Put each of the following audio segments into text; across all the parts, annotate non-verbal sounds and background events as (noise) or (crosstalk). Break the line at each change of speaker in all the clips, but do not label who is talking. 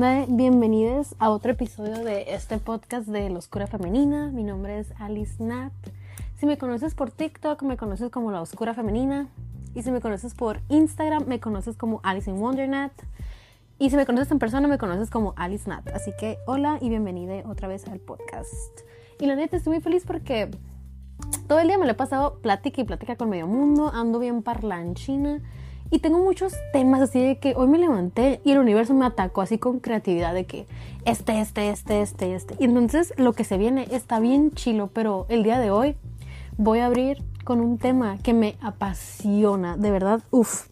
Bienvenidos a otro episodio de este podcast de La Oscura Femenina. Mi nombre es Alice Nat. Si me conoces por TikTok, me conoces como La Oscura Femenina. Y si me conoces por Instagram, me conoces como Alice in Wonder Nat. Y si me conoces en persona, me conoces como Alice Nat. Así que hola y bienvenida otra vez al podcast. Y la neta, estoy muy feliz porque todo el día me lo he pasado plática y plática con medio mundo. Ando bien parlanchina. Y tengo muchos temas así de que hoy me levanté y el universo me atacó así con creatividad de que este, este, este, este, este. Y entonces lo que se viene está bien chilo, pero el día de hoy voy a abrir con un tema que me apasiona, de verdad, uff,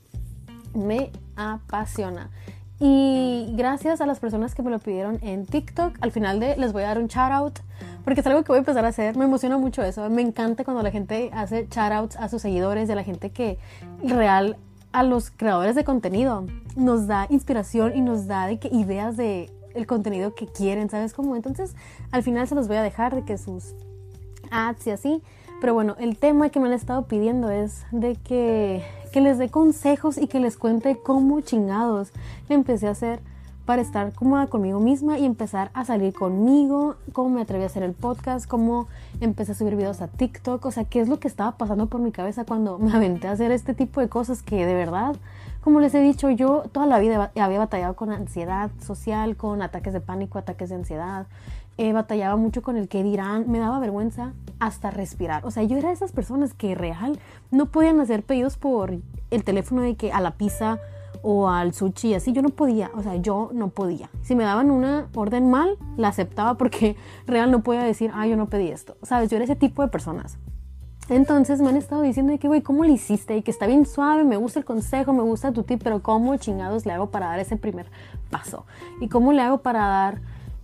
me apasiona. Y gracias a las personas que me lo pidieron en TikTok, al final de les voy a dar un shout out porque es algo que voy a empezar a hacer. Me emociona mucho eso. Me encanta cuando la gente hace shout outs a sus seguidores, de la gente que real a los creadores de contenido nos da inspiración y nos da ideas de el contenido que quieren, ¿sabes cómo? Entonces, al final se los voy a dejar de que sus ads y así. Pero bueno, el tema que me han estado pidiendo es de que, que les dé consejos y que les cuente cómo chingados le empecé a hacer para estar cómoda conmigo misma y empezar a salir conmigo, cómo me atreví a hacer el podcast, cómo empecé a subir videos a TikTok, o sea, qué es lo que estaba pasando por mi cabeza cuando me aventé a hacer este tipo de cosas que de verdad, como les he dicho, yo toda la vida había batallado con ansiedad social, con ataques de pánico, ataques de ansiedad, eh, batallaba mucho con el que dirán, me daba vergüenza hasta respirar, o sea, yo era de esas personas que real no podían hacer pedidos por el teléfono de que a la pizza, o al sushi, así yo no podía, o sea, yo no podía. Si me daban una orden mal, la aceptaba porque (laughs) real no podía decir, ah, yo no pedí esto. Sabes, yo era ese tipo de personas. Entonces me han estado diciendo que, güey, ¿cómo le hiciste? Y que está bien suave, me gusta el consejo, me gusta tu tip, pero ¿cómo chingados le hago para dar ese primer paso? ¿Y cómo le hago para dar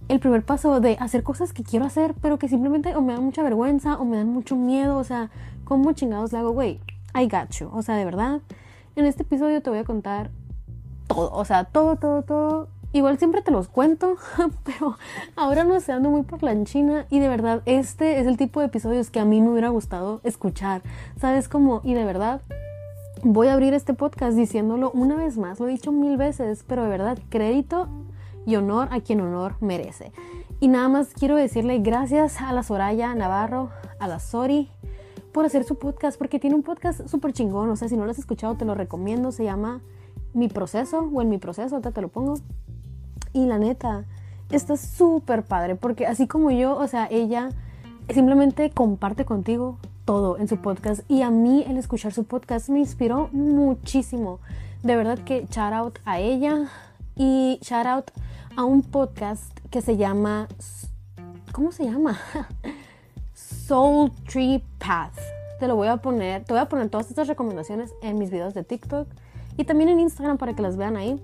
el primer paso de hacer cosas que quiero hacer, pero que simplemente o me dan mucha vergüenza o me dan mucho miedo? O sea, ¿cómo chingados le hago, güey? I got you. O sea, de verdad, en este episodio te voy a contar todo, o sea, todo, todo, todo. Igual siempre te los cuento, (laughs) pero ahora no sé, ando muy por la enchina y de verdad este es el tipo de episodios que a mí me hubiera gustado escuchar, ¿sabes cómo? Y de verdad voy a abrir este podcast diciéndolo una vez más, lo he dicho mil veces, pero de verdad crédito y honor a quien honor merece. Y nada más quiero decirle gracias a la Soraya Navarro, a la Sori, por hacer su podcast, porque tiene un podcast súper chingón, o sea, si no lo has escuchado te lo recomiendo, se llama mi proceso o en mi proceso, ahorita te lo pongo. Y la neta, está súper padre porque así como yo, o sea, ella simplemente comparte contigo todo en su podcast y a mí el escuchar su podcast me inspiró muchísimo. De verdad que shout out a ella y shout out a un podcast que se llama ¿cómo se llama? (laughs) Soul Tree Path. Te lo voy a poner, te voy a poner todas estas recomendaciones en mis videos de TikTok y también en Instagram para que las vean ahí.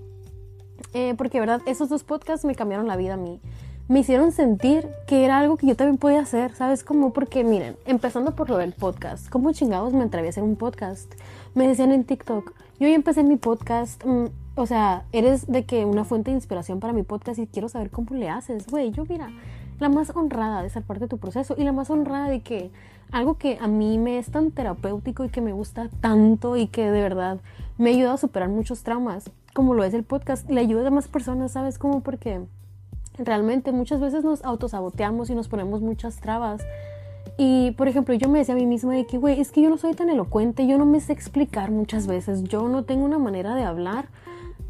Eh, porque, verdad, esos dos podcasts me cambiaron la vida a mí. Me hicieron sentir que era algo que yo también podía hacer, ¿sabes? Como porque, miren, empezando por lo del podcast, ¿cómo chingados me atreví a hacer un podcast? Me decían en TikTok, yo ya empecé mi podcast, mm, o sea, eres de que una fuente de inspiración para mi podcast y quiero saber cómo le haces, güey, yo mira, la más honrada de ser parte de tu proceso y la más honrada de que algo que a mí me es tan terapéutico y que me gusta tanto y que de verdad me ha ayudado a superar muchos traumas, como lo es el podcast, le ayuda a más personas, ¿sabes? Como porque realmente muchas veces nos autosaboteamos y nos ponemos muchas trabas. Y, por ejemplo, yo me decía a mí misma de que, güey, es que yo no soy tan elocuente, yo no me sé explicar muchas veces, yo no tengo una manera de hablar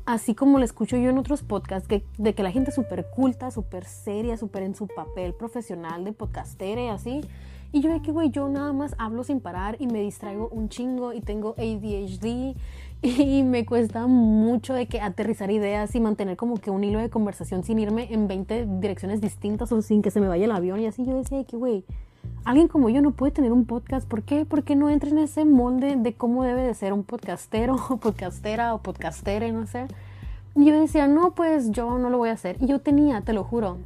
así como lo escucho yo en otros podcasts, de que la gente súper culta, súper seria, súper en su papel profesional de podcastera y así. Y yo de que, güey, yo nada más hablo sin parar y me distraigo un chingo y tengo ADHD (laughs) y me cuesta mucho de que aterrizar ideas y mantener como que un hilo de conversación sin irme en 20 direcciones distintas o sin que se me vaya el avión y así. Yo decía que, güey, alguien como yo no puede tener un podcast. ¿Por qué? Porque no entra en ese molde de cómo debe de ser un podcastero (laughs) o podcastera o podcastere, no sé. Y yo decía, no, pues yo no lo voy a hacer. Y yo tenía, te lo juro,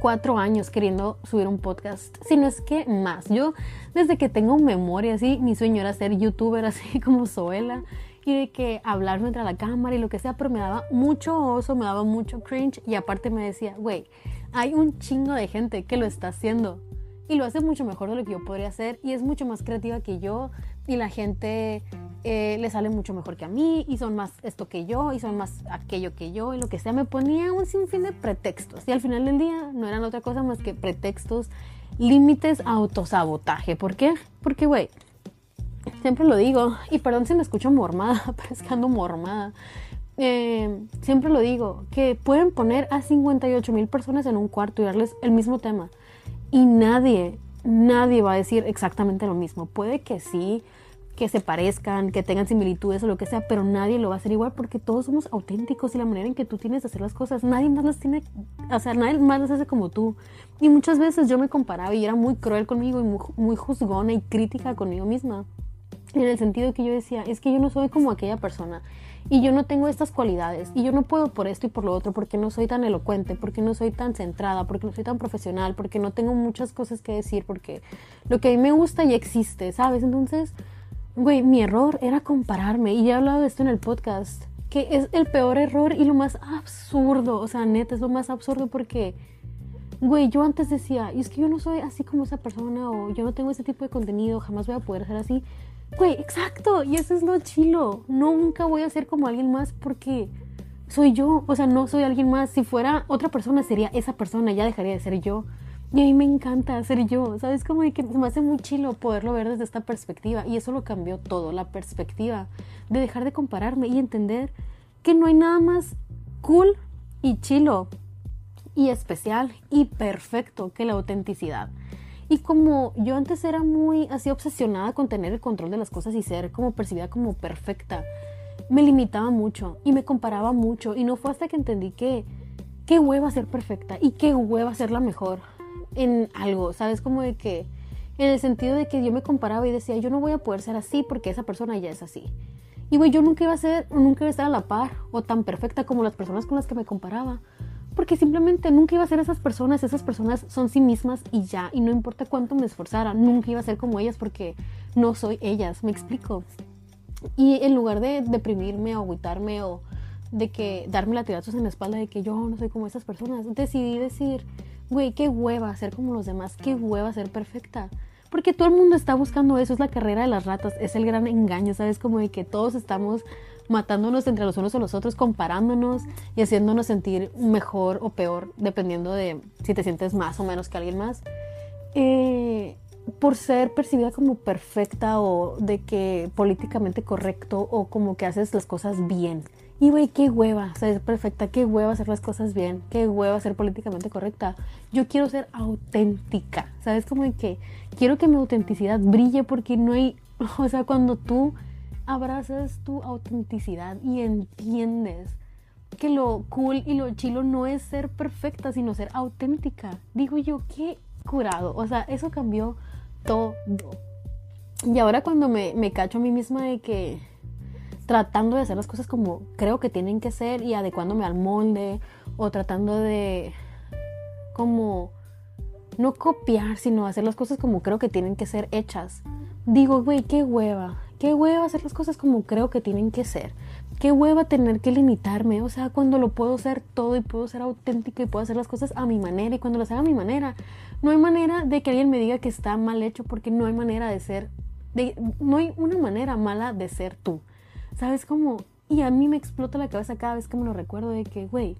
cuatro años queriendo subir un podcast, si no es que más. Yo desde que tengo memoria, así, mi sueño era ser youtuber, (laughs) así como Zoela, y de que hablar frente a la cámara y lo que sea, pero me daba mucho oso, me daba mucho cringe, y aparte me decía, güey, hay un chingo de gente que lo está haciendo y lo hace mucho mejor de lo que yo podría hacer y es mucho más creativa que yo y la gente eh, le sale mucho mejor que a mí y son más esto que yo y son más aquello que yo y lo que sea. Me ponía un sinfín de pretextos y al final del día no eran otra cosa más que pretextos, límites, autosabotaje. ¿Por qué? Porque, güey, siempre lo digo y perdón si me escucho mormada, (laughs) pero mormada. Eh, siempre lo digo, que pueden poner a 58 mil personas en un cuarto y darles el mismo tema y nadie, nadie va a decir exactamente lo mismo. Puede que sí, que se parezcan, que tengan similitudes o lo que sea, pero nadie lo va a hacer igual porque todos somos auténticos y la manera en que tú tienes de hacer las cosas, nadie más las tiene, o sea, nadie más las hace como tú. Y muchas veces yo me comparaba y era muy cruel conmigo y muy, muy juzgona y crítica conmigo misma. En el sentido que yo decía, es que yo no soy como aquella persona y yo no tengo estas cualidades y yo no puedo por esto y por lo otro porque no soy tan elocuente, porque no soy tan centrada, porque no soy tan profesional, porque no tengo muchas cosas que decir, porque lo que a mí me gusta ya existe, ¿sabes? Entonces, güey, mi error era compararme y he hablado de esto en el podcast, que es el peor error y lo más absurdo, o sea, neta, es lo más absurdo porque... Güey, yo antes decía, y es que yo no soy así como esa persona o yo no tengo ese tipo de contenido, jamás voy a poder ser así. Güey, exacto. Y eso es lo chilo. Nunca voy a ser como alguien más porque soy yo. O sea, no soy alguien más. Si fuera otra persona, sería esa persona. Ya dejaría de ser yo. Y a mí me encanta ser yo. ¿Sabes? Como que me hace muy chilo poderlo ver desde esta perspectiva. Y eso lo cambió todo. La perspectiva de dejar de compararme y entender que no hay nada más cool y chilo y especial y perfecto que la autenticidad. Y como yo antes era muy así obsesionada con tener el control de las cosas y ser como percibida como perfecta, me limitaba mucho y me comparaba mucho. Y no fue hasta que entendí que qué hueva ser perfecta y qué hueva ser la mejor en algo, ¿sabes? Como de que, en el sentido de que yo me comparaba y decía, yo no voy a poder ser así porque esa persona ya es así. Y güey, yo nunca iba a ser, nunca iba a estar a la par o tan perfecta como las personas con las que me comparaba porque simplemente nunca iba a ser esas personas, esas personas son sí mismas y ya, y no importa cuánto me esforzara, nunca iba a ser como ellas porque no soy ellas, me explico. Y en lugar de deprimirme o agüitarme o de que darme latigazos en la espalda de que yo no soy como esas personas, decidí decir, güey, qué hueva ser como los demás, qué hueva ser perfecta. Porque todo el mundo está buscando eso, es la carrera de las ratas, es el gran engaño, ¿sabes? Como de que todos estamos matándonos entre los unos o los otros, comparándonos y haciéndonos sentir mejor o peor, dependiendo de si te sientes más o menos que alguien más, eh, por ser percibida como perfecta o de que políticamente correcto o como que haces las cosas bien. Y güey, qué hueva ser perfecta, qué hueva hacer las cosas bien, qué hueva ser políticamente correcta. Yo quiero ser auténtica, ¿sabes? Como que quiero que mi autenticidad brille porque no hay, (laughs) o sea, cuando tú abrazas tu autenticidad y entiendes que lo cool y lo chilo no es ser perfecta, sino ser auténtica. Digo yo, qué curado. O sea, eso cambió todo. Y ahora cuando me, me cacho a mí misma de que tratando de hacer las cosas como creo que tienen que ser y adecuándome al molde o tratando de como no copiar, sino hacer las cosas como creo que tienen que ser hechas. Digo, güey, qué hueva. Qué hueva hacer las cosas como creo que tienen que ser. Qué hueva tener que limitarme. O sea, cuando lo puedo ser todo y puedo ser auténtica y puedo hacer las cosas a mi manera. Y cuando las haga a mi manera, no hay manera de que alguien me diga que está mal hecho porque no hay manera de ser. De, no hay una manera mala de ser tú. ¿Sabes cómo? Y a mí me explota la cabeza cada vez que me lo recuerdo de que, güey,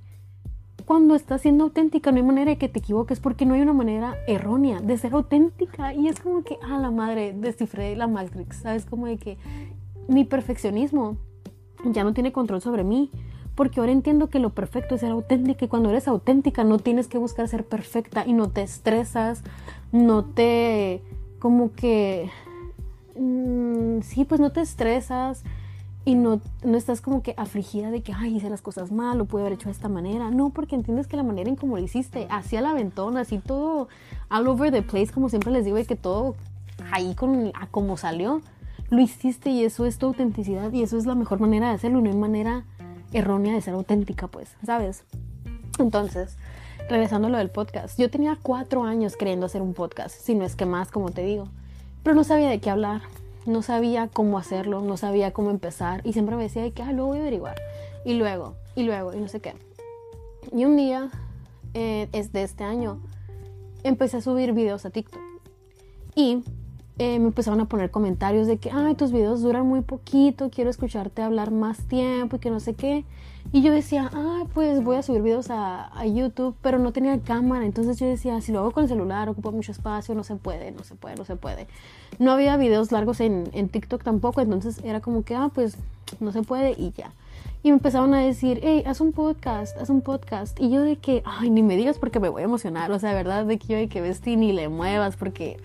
cuando estás siendo auténtica no hay manera de que te equivoques porque no hay una manera errónea de ser auténtica. Y es como que a la madre descifré la Matrix. Sabes como de que mi perfeccionismo ya no tiene control sobre mí porque ahora entiendo que lo perfecto es ser auténtica y cuando eres auténtica no tienes que buscar ser perfecta y no te estresas no te como que mm, sí pues no te estresas y no, no estás como que afligida de que, ay, hice las cosas mal, lo pude haber hecho de esta manera. No, porque entiendes que la manera en cómo lo hiciste, así la aventón, así todo all over the place, como siempre les digo, de que todo ahí con, a como salió, lo hiciste y eso es tu autenticidad y eso es la mejor manera de hacerlo, no hay manera errónea de ser auténtica, pues, ¿sabes? Entonces, regresando a lo del podcast, yo tenía cuatro años queriendo hacer un podcast, si no es que más, como te digo, pero no sabía de qué hablar no sabía cómo hacerlo, no sabía cómo empezar y siempre me decía que ah, luego voy a averiguar y luego y luego y no sé qué. Y un día, eh, es de este año, empecé a subir videos a TikTok y eh, me empezaron a poner comentarios de que, ay, tus videos duran muy poquito, quiero escucharte hablar más tiempo y que no sé qué. Y yo decía, ay, pues voy a subir videos a, a, YouTube, pero no tenía cámara. Entonces yo decía, si lo hago con el celular, ocupa mucho espacio, no se puede, no se puede, no se puede. No había videos largos en, en TikTok tampoco, entonces era como que, ah, pues no se puede y ya. Y me empezaron a decir, hey, haz un podcast, haz un podcast. Y yo de que, ay, ni me digas porque me voy a emocionar. O sea, de verdad, de que yo de que vestí ni le muevas porque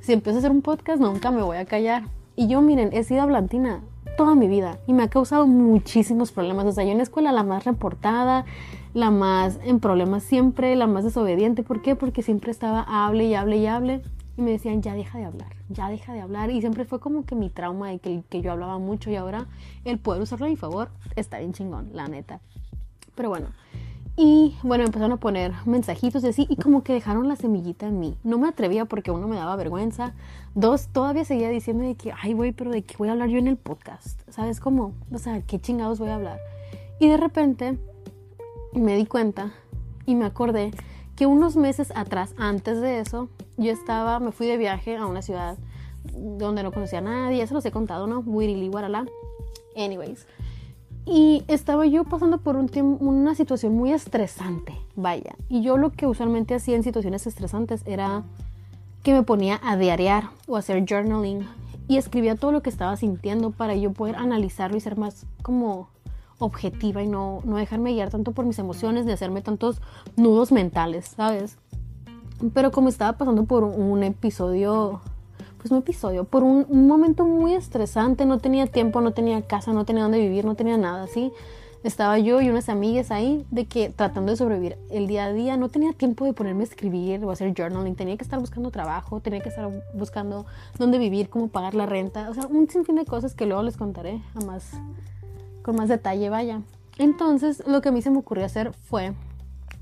si empiezo a hacer un podcast nunca me voy a callar. Y yo, miren, he sido hablantina toda mi vida y me ha causado muchísimos problemas. O sea, yo en la escuela la más reportada, la más en problemas siempre, la más desobediente. ¿Por qué? Porque siempre estaba hable y hable y hable y me decían, ya deja de hablar, ya deja de hablar. Y siempre fue como que mi trauma de que, que yo hablaba mucho y ahora el poder usarlo a mi favor está bien chingón, la neta. Pero bueno, y bueno, empezaron a poner mensajitos y así, y como que dejaron la semillita en mí. No me atrevía porque uno me daba vergüenza. Dos, todavía seguía diciendo de que, ay, güey, pero de qué voy a hablar yo en el podcast. ¿Sabes cómo? O sea, ¿qué chingados voy a hablar? Y de repente me di cuenta y me acordé que unos meses atrás, antes de eso, yo estaba, me fui de viaje a una ciudad donde no conocía a nadie. Eso los he contado, ¿no? Wirili, Guaralá. Anyways. Y estaba yo pasando por un una situación muy estresante, vaya. Y yo lo que usualmente hacía en situaciones estresantes era que me ponía a diarear o hacer journaling y escribía todo lo que estaba sintiendo para yo poder analizarlo y ser más como objetiva y no, no dejarme guiar tanto por mis emociones ni hacerme tantos nudos mentales, ¿sabes? Pero como estaba pasando por un episodio pues un episodio, por un, momento muy estresante, no tenía tiempo, no tenía casa, no tenía dónde vivir, no tenía nada, así. Estaba yo y unas amigas ahí de que tratando de sobrevivir el día a día, no tenía tiempo de ponerme a escribir o hacer journaling, tenía que estar buscando trabajo, tenía que estar buscando dónde vivir, cómo pagar la renta, o sea, un sinfín de cosas que luego les contaré a más, con más detalle, vaya. Entonces, lo que a mí se me ocurrió hacer fue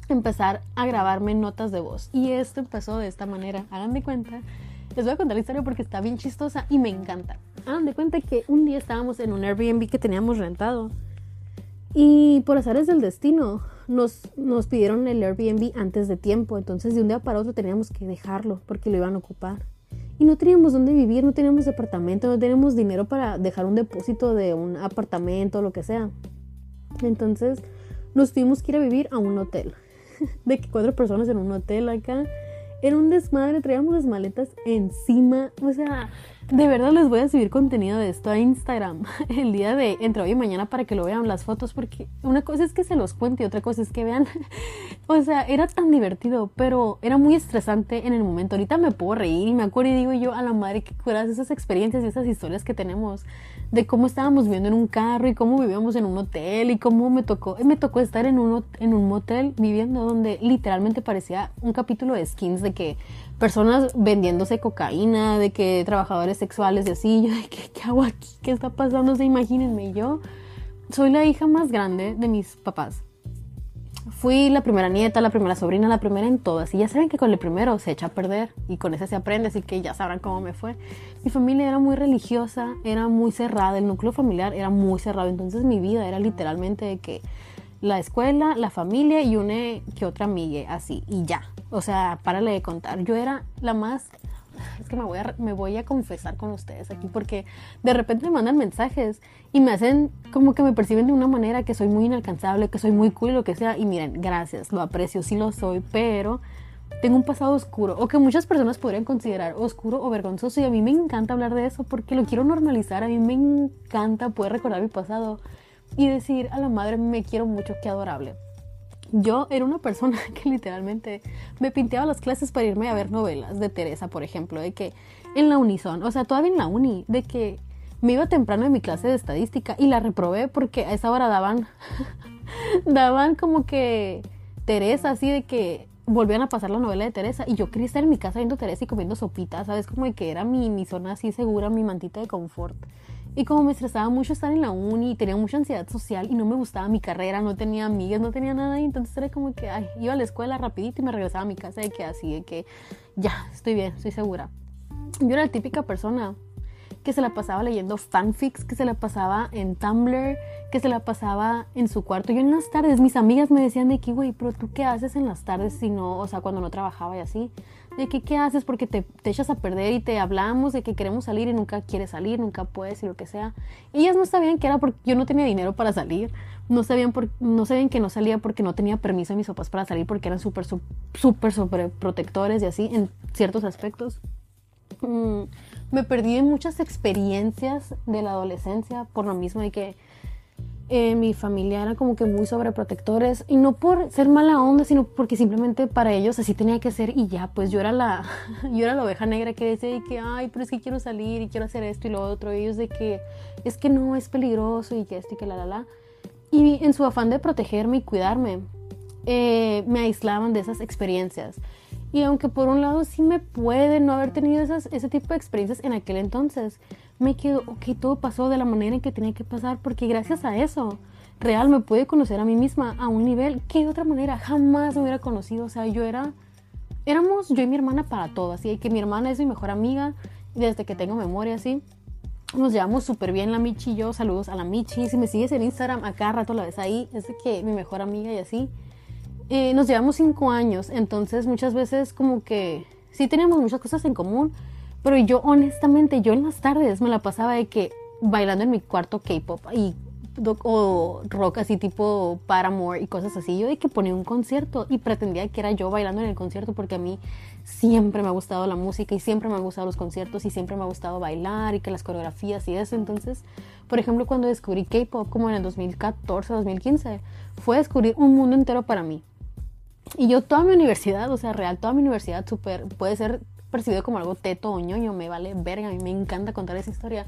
empezar a grabarme notas de voz. Y esto empezó de esta manera. Hagan de cuenta les voy a contar la historia porque está bien chistosa y me encanta. Hagan de cuenta que un día estábamos en un Airbnb que teníamos rentado y por azares del destino nos, nos pidieron el Airbnb antes de tiempo. Entonces de un día para otro teníamos que dejarlo porque lo iban a ocupar. Y no teníamos dónde vivir, no teníamos departamento, no teníamos dinero para dejar un depósito de un apartamento o lo que sea. Entonces nos tuvimos que ir a vivir a un hotel. (laughs) De cuatro personas en un hotel acá era un desmadre, traíamos las maletas encima. O sea, de verdad les voy a subir contenido de esto a Instagram (laughs) el día de entre hoy y mañana para que lo vean las fotos, porque una cosa es que se los cuente y otra cosa es que vean. (laughs) o sea, era tan divertido, pero era muy estresante en el momento. Ahorita me puedo reír y me acuerdo y digo yo a la madre que curas esas experiencias y esas historias que tenemos de cómo estábamos viviendo en un carro y cómo vivíamos en un hotel y cómo me tocó, me tocó estar en un, en un motel viviendo donde literalmente parecía un capítulo de skins de que personas vendiéndose cocaína, de que trabajadores sexuales y así, yo de que, ¿qué hago aquí? ¿Qué está pasando? O imagínense, yo soy la hija más grande de mis papás. Fui la primera nieta, la primera sobrina, la primera en todas. Y ya saben que con el primero se echa a perder y con ese se aprende, así que ya sabrán cómo me fue. Mi familia era muy religiosa, era muy cerrada, el núcleo familiar era muy cerrado. Entonces mi vida era literalmente de que la escuela, la familia y una que otra amiga, así, y ya. O sea, párale de contar. Yo era la más es que me voy, a, me voy a confesar con ustedes aquí porque de repente me mandan mensajes y me hacen como que me perciben de una manera que soy muy inalcanzable, que soy muy cool, lo que sea. Y miren, gracias, lo aprecio, sí lo soy, pero tengo un pasado oscuro o que muchas personas podrían considerar oscuro o vergonzoso y a mí me encanta hablar de eso porque lo quiero normalizar, a mí me encanta poder recordar mi pasado y decir a la madre me quiero mucho, qué adorable. Yo era una persona (laughs) que literalmente me pinteaba las clases para irme a ver novelas de Teresa, por ejemplo, de que en la unison, o sea, todavía en la uni, de que me iba temprano en mi clase de estadística y la reprobé porque a esa hora daban, (laughs) daban como que Teresa, así de que volvían a pasar la novela de Teresa y yo quería estar en mi casa viendo Teresa y comiendo sopitas, ¿sabes? Como de que era mi, mi zona así segura, mi mantita de confort. Y como me estresaba mucho estar en la uni y tenía mucha ansiedad social y no me gustaba mi carrera, no tenía amigas, no tenía nada, y entonces era como que ay, iba a la escuela rapidito y me regresaba a mi casa de que así, de que ya, estoy bien, estoy segura. Yo era la típica persona que se la pasaba leyendo fanfics, que se la pasaba en Tumblr, que se la pasaba en su cuarto. Yo en las tardes, mis amigas me decían de que, güey, pero tú qué haces en las tardes si no, o sea, cuando no trabajaba y así. De que, ¿qué haces? Porque te, te echas a perder y te hablamos de que queremos salir y nunca quieres salir, nunca puedes y lo que sea. ellas no sabían que era porque yo no tenía dinero para salir. No sabían, por, no sabían que no salía porque no tenía permiso de mis papás para salir porque eran súper, súper, súper protectores y así en ciertos aspectos. Mm, me perdí en muchas experiencias de la adolescencia por lo mismo de que eh, mi familia era como que muy sobreprotectores y no por ser mala onda, sino porque simplemente para ellos así tenía que ser y ya, pues yo era la, (laughs) yo era la oveja negra que decía que, ay, pero es que quiero salir y quiero hacer esto y lo otro, y ellos de que es que no, es peligroso y que esto y que la, la, la. Y en su afán de protegerme y cuidarme, eh, me aislaban de esas experiencias. Y aunque por un lado sí me puede no haber tenido esas, ese tipo de experiencias en aquel entonces, me quedo, ok, todo pasó de la manera en que tenía que pasar, porque gracias a eso, real, me pude conocer a mí misma a un nivel que de otra manera jamás me hubiera conocido. O sea, yo era, éramos yo y mi hermana para todo, así que mi hermana es mi mejor amiga, desde que tengo memoria, así. Nos llevamos súper bien la Michi y yo, saludos a la Michi. Si me sigues en Instagram, acá rato la ves ahí, es de que mi mejor amiga y así. Eh, nos llevamos cinco años, entonces muchas veces como que sí teníamos muchas cosas en común, pero yo honestamente, yo en las tardes me la pasaba de que bailando en mi cuarto K-pop y o rock así tipo Paramore y cosas así. Yo de que ponía un concierto y pretendía que era yo bailando en el concierto porque a mí siempre me ha gustado la música y siempre me han gustado los conciertos y siempre me ha gustado bailar y que las coreografías y eso. Entonces, por ejemplo, cuando descubrí K-pop como en el 2014, 2015, fue descubrir un mundo entero para mí. Y yo toda mi universidad, o sea, real, toda mi universidad super, puede ser percibido como algo teto o ñoño, me vale verga, a mí me encanta contar esa historia.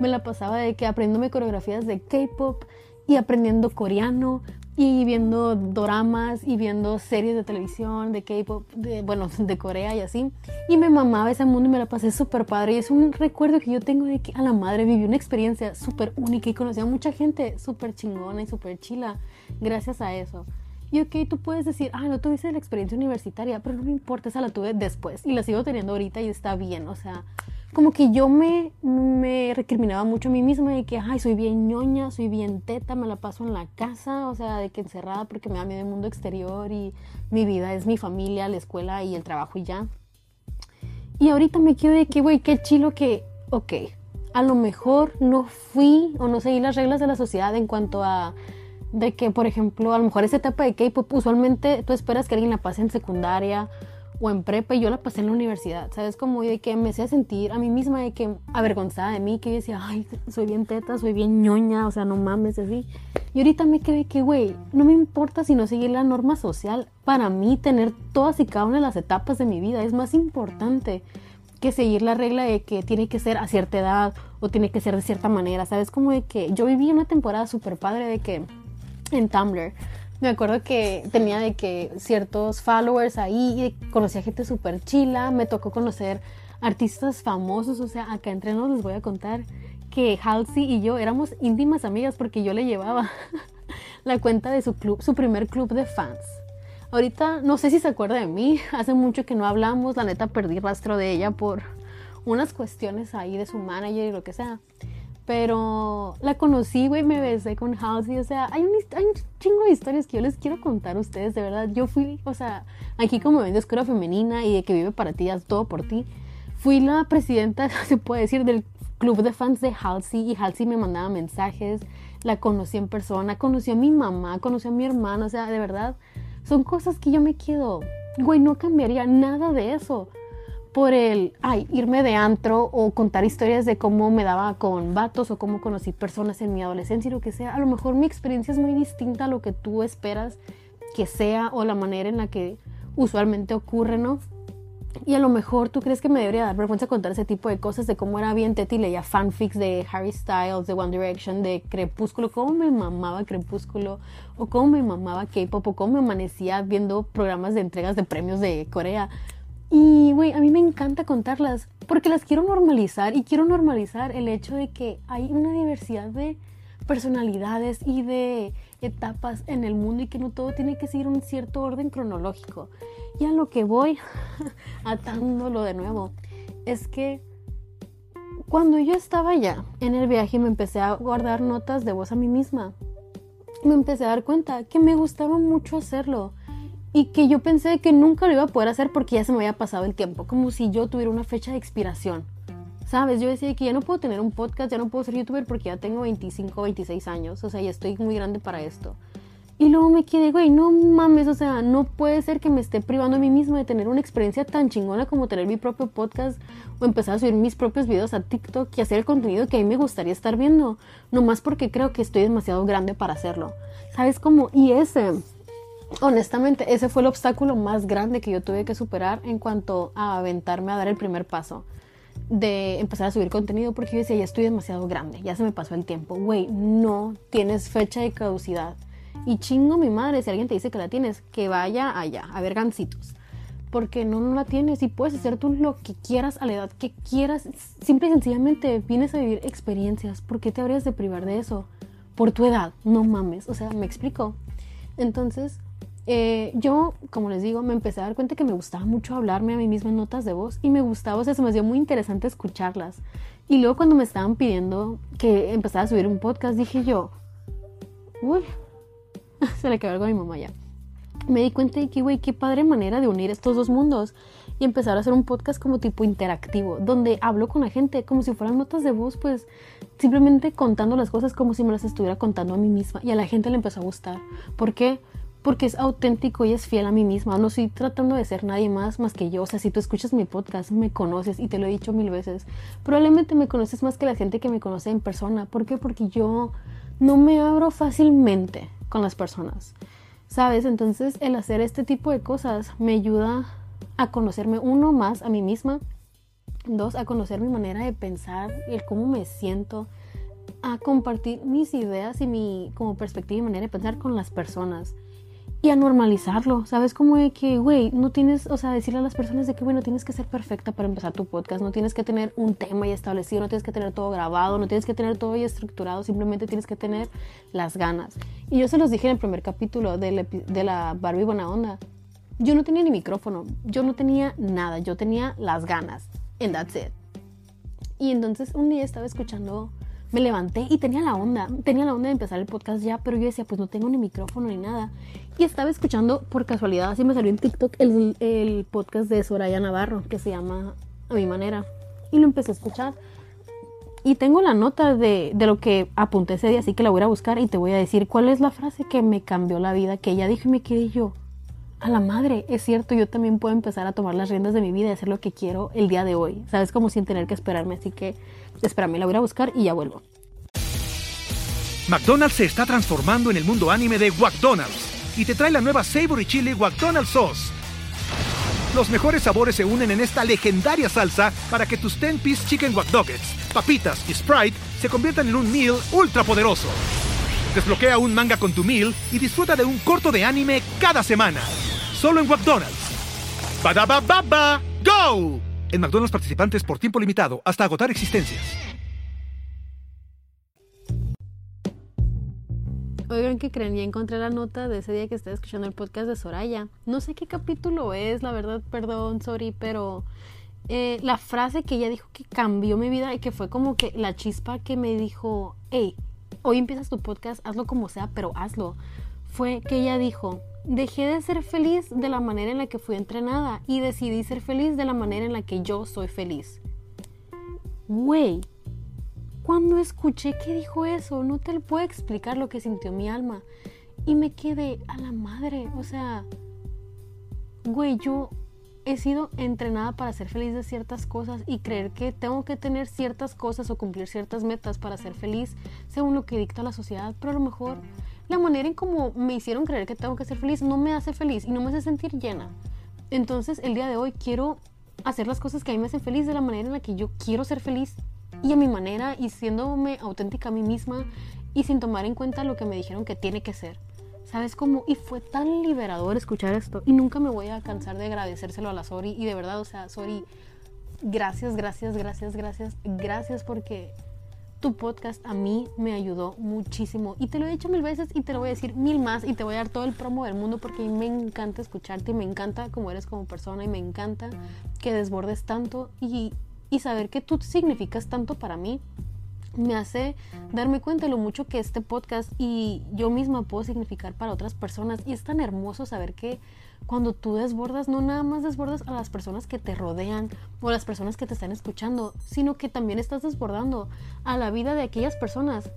Me la pasaba de que aprendiéndome coreografías de K-pop y aprendiendo coreano y viendo doramas y viendo series de televisión de K-pop, bueno, (laughs) de Corea y así. Y me mamaba ese mundo y me la pasé súper padre. Y es un recuerdo que yo tengo de que a la madre viví una experiencia súper única y conocí a mucha gente súper chingona y súper chila gracias a eso. Y ok, tú puedes decir, ah, no tuviste la experiencia universitaria, pero no me importa, esa la tuve después y la sigo teniendo ahorita y está bien. O sea, como que yo me, me recriminaba mucho a mí misma de que, ay, soy bien ñoña, soy bien teta, me la paso en la casa, o sea, de que encerrada porque me da miedo el mundo exterior y mi vida es mi familia, la escuela y el trabajo y ya. Y ahorita me quedo de que, güey, qué chilo que, ok, a lo mejor no fui o no seguí las reglas de la sociedad en cuanto a de que, por ejemplo, a lo mejor esa etapa de K-pop, usualmente tú esperas que alguien la pase en secundaria o en prepa y yo la pasé en la universidad, ¿sabes? Como de que me hacía sentir a mí misma de que avergonzada de mí, que yo decía, ay, soy bien teta, soy bien ñoña, o sea, no mames, así. Y ahorita me quedé que, güey, no me importa si no seguir la norma social. Para mí, tener todas y cada una de las etapas de mi vida es más importante que seguir la regla de que tiene que ser a cierta edad o tiene que ser de cierta manera, ¿sabes? Como de que yo viví una temporada súper padre de que en Tumblr. Me acuerdo que tenía de que ciertos followers ahí y conocía gente súper chila. Me tocó conocer artistas famosos. O sea, acá entre nos les voy a contar que Halsey y yo éramos íntimas amigas porque yo le llevaba (laughs) la cuenta de su club, su primer club de fans. Ahorita no sé si se acuerda de mí. (laughs) Hace mucho que no hablamos. La neta perdí rastro de ella por unas cuestiones ahí de su manager y lo que sea. Pero la conocí, güey, me besé con Halsey. O sea, hay un, hay un, chingo de historias que yo les quiero contar a ustedes, de verdad. Yo fui, o sea, aquí como ven de escuela femenina y de que vive para ti, haz todo por ti. Fui la presidenta, (laughs) se puede decir, del club de fans de Halsey y Halsey me mandaba mensajes. La conocí en persona, conocí a mi mamá, conocí a mi hermana. O sea, de verdad, son cosas que yo me quedo, güey, no cambiaría nada de eso por el, ay, irme de antro o contar historias de cómo me daba con vatos o cómo conocí personas en mi adolescencia y lo que sea. A lo mejor mi experiencia es muy distinta a lo que tú esperas que sea o la manera en la que usualmente ocurre, ¿no? Y a lo mejor tú crees que me debería dar vergüenza contar ese tipo de cosas de cómo era bien Teti leía fanfics de Harry Styles, de One Direction, de Crepúsculo, cómo me mamaba Crepúsculo, o cómo me mamaba K-pop, o cómo me amanecía viendo programas de entregas de premios de Corea. Y, güey, a mí me encanta contarlas porque las quiero normalizar y quiero normalizar el hecho de que hay una diversidad de personalidades y de etapas en el mundo y que no todo tiene que seguir un cierto orden cronológico. Y a lo que voy, (laughs) atándolo de nuevo, es que cuando yo estaba ya en el viaje me empecé a guardar notas de voz a mí misma. Me empecé a dar cuenta que me gustaba mucho hacerlo y que yo pensé que nunca lo iba a poder hacer porque ya se me había pasado el tiempo, como si yo tuviera una fecha de expiración. ¿Sabes? Yo decía que ya no puedo tener un podcast, ya no puedo ser youtuber porque ya tengo 25, 26 años, o sea, ya estoy muy grande para esto. Y luego me quedé, güey, no mames, o sea, no puede ser que me esté privando a mí misma de tener una experiencia tan chingona como tener mi propio podcast o empezar a subir mis propios videos a TikTok y hacer el contenido que a mí me gustaría estar viendo, nomás porque creo que estoy demasiado grande para hacerlo. ¿Sabes cómo? Y ese, honestamente, ese fue el obstáculo más grande que yo tuve que superar en cuanto a aventarme a dar el primer paso de empezar a subir contenido porque yo decía, ya estoy demasiado grande, ya se me pasó el tiempo. Güey, no tienes fecha de caducidad. Y chingo mi madre, si alguien te dice que la tienes, que vaya allá, a ver gancitos. Porque no, no la tienes y puedes hacer tú lo que quieras a la edad que quieras. Simple y sencillamente vienes a vivir experiencias. ¿Por qué te habrías de privar de eso? Por tu edad, no mames. O sea, me explico. Entonces, eh, yo, como les digo, me empecé a dar cuenta que me gustaba mucho hablarme a mí misma en notas de voz y me gustaba, o sea, se me hacía muy interesante escucharlas. Y luego cuando me estaban pidiendo que empezara a subir un podcast, dije yo, uy, (laughs) se le quedó algo a mi mamá ya. Me di cuenta de que, güey, qué padre manera de unir estos dos mundos y empezar a hacer un podcast como tipo interactivo, donde hablo con la gente como si fueran notas de voz, pues simplemente contando las cosas como si me las estuviera contando a mí misma y a la gente le empezó a gustar. ¿Por qué? porque es auténtico y es fiel a mí misma. No estoy tratando de ser nadie más más que yo. O sea, si tú escuchas mi podcast, me conoces y te lo he dicho mil veces. Probablemente me conoces más que la gente que me conoce en persona. ¿Por qué? Porque yo no me abro fácilmente con las personas. ¿Sabes? Entonces el hacer este tipo de cosas me ayuda a conocerme uno más a mí misma. Dos, a conocer mi manera de pensar, el cómo me siento, a compartir mis ideas y mi como perspectiva y manera de pensar con las personas y a normalizarlo, ¿sabes? Como de que, güey, no tienes, o sea, decirle a las personas de que, bueno, tienes que ser perfecta para empezar tu podcast, no tienes que tener un tema ya establecido, no tienes que tener todo grabado, no tienes que tener todo ya estructurado, simplemente tienes que tener las ganas. Y yo se los dije en el primer capítulo de, de la Barbie Buena Onda. Yo no tenía ni micrófono, yo no tenía nada, yo tenía las ganas, and that's it. Y entonces un día estaba escuchando me levanté y tenía la onda, tenía la onda de empezar el podcast ya, pero yo decía, pues no tengo ni micrófono ni nada. Y estaba escuchando por casualidad, así me salió en TikTok el, podcast de Soraya Navarro, que se llama A mi manera. Y lo empecé a escuchar. Y tengo la nota de, de, lo que apunté ese día, así que la voy a buscar y te voy a decir cuál es la frase que me cambió la vida, que ella dijo y me quedé yo. A la madre, es cierto, yo también puedo empezar a tomar las riendas de mi vida y hacer lo que quiero el día de hoy, ¿sabes? Como sin tener que esperarme, así que Espérame, la voy a buscar y ya vuelvo.
McDonald's se está transformando en el mundo anime de McDonald's y te trae la nueva Savory Chili McDonald's Sauce. Los mejores sabores se unen en esta legendaria salsa para que tus 10-piece chicken wack papitas y Sprite se conviertan en un meal ultra poderoso. Desbloquea un manga con tu meal y disfruta de un corto de anime cada semana. Solo en McDonald's. baba ¡Go! En McDonald's participantes por tiempo limitado hasta agotar existencias.
Oigan, que creen? Ya encontré la nota de ese día que estaba escuchando el podcast de Soraya. No sé qué capítulo es, la verdad, perdón, sorry, pero eh, la frase que ella dijo que cambió mi vida y que fue como que la chispa que me dijo, hey, hoy empiezas tu podcast, hazlo como sea, pero hazlo. Fue que ella dijo, dejé de ser feliz de la manera en la que fui entrenada y decidí ser feliz de la manera en la que yo soy feliz. Güey, cuando escuché que dijo eso, no te puedo explicar lo que sintió mi alma. Y me quedé a la madre. O sea, güey, yo he sido entrenada para ser feliz de ciertas cosas y creer que tengo que tener ciertas cosas o cumplir ciertas metas para ser feliz según lo que dicta la sociedad. Pero a lo mejor la manera en cómo me hicieron creer que tengo que ser feliz no me hace feliz y no me hace sentir llena. Entonces el día de hoy quiero hacer las cosas que a mí me hacen feliz de la manera en la que yo quiero ser feliz y a mi manera y siéndome auténtica a mí misma y sin tomar en cuenta lo que me dijeron que tiene que ser. ¿Sabes cómo? Y fue tan liberador escuchar esto. Y nunca me voy a cansar de agradecérselo a la Sori. Y de verdad, o sea, Sori, gracias, gracias, gracias, gracias, gracias porque tu podcast a mí me ayudó muchísimo. Y te lo he dicho mil veces y te lo voy a decir mil más y te voy a dar todo el promo del mundo porque me encanta escucharte y me encanta cómo eres como persona y me encanta que desbordes tanto y, y saber que tú significas tanto para mí me hace darme cuenta de lo mucho que este podcast y yo misma puedo significar para otras personas. Y es tan hermoso saber que cuando tú desbordas, no nada más desbordas a las personas que te rodean o a las personas que te están escuchando, sino que también estás desbordando a la vida de aquellas personas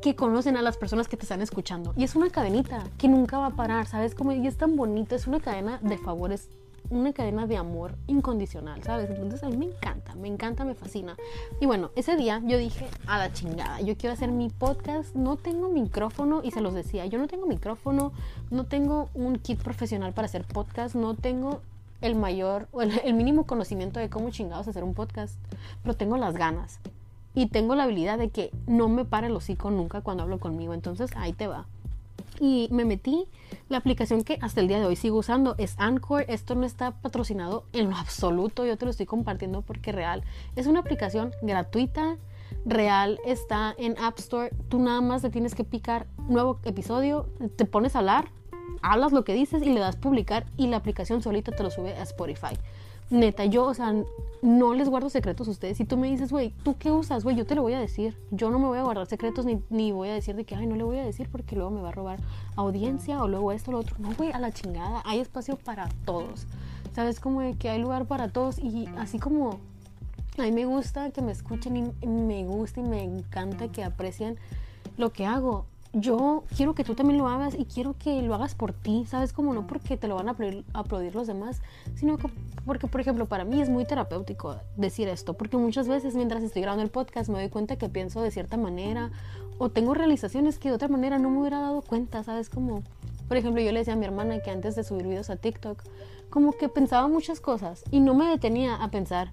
que conocen a las personas que te están escuchando. Y es una cadenita que nunca va a parar, ¿sabes? Como y es tan bonito, es una cadena de favores una cadena de amor incondicional, ¿sabes? Entonces a mí me encanta, me encanta, me fascina. Y bueno, ese día yo dije, a la chingada, yo quiero hacer mi podcast, no tengo micrófono y se los decía, yo no tengo micrófono, no tengo un kit profesional para hacer podcast, no tengo el mayor o el, mínimo conocimiento de cómo chingados hacer un podcast, pero tengo las ganas y tengo la habilidad de que no me pare el hocico nunca cuando hablo conmigo, entonces ahí te va. Y me metí la aplicación que hasta el día de hoy sigo usando es Anchor. Esto no está patrocinado en lo absoluto. Yo te lo estoy compartiendo porque real. Es una aplicación gratuita. Real está en App Store. Tú nada más le tienes que picar nuevo episodio. Te pones a hablar. Hablas lo que dices y le das publicar. Y la aplicación solita te lo sube a Spotify neta, yo, o sea, no les guardo secretos a ustedes. Si tú me dices, güey, ¿tú qué usas? Güey, yo te lo voy a decir. Yo no me voy a guardar secretos ni, ni voy a decir de que, ay, no le voy a decir porque luego me va a robar audiencia o luego esto o lo otro. No, güey, a la chingada. Hay espacio para todos. ¿Sabes? Como de que hay lugar para todos y así como a mí me gusta que me escuchen y me gusta y me encanta que aprecien lo que hago yo quiero que tú también lo hagas y quiero que lo hagas por ti, ¿sabes? Como no porque te lo van a aplaudir, los demás, sino porque, por ejemplo, para mí es muy terapéutico decir esto, porque muchas veces mientras estoy grabando el podcast me doy cuenta que pienso de cierta manera o tengo realizaciones que de otra manera no me hubiera dado cuenta, ¿sabes? Como, por ejemplo, yo le decía a mi hermana que antes de subir videos a TikTok, como que pensaba muchas cosas y no me detenía a pensar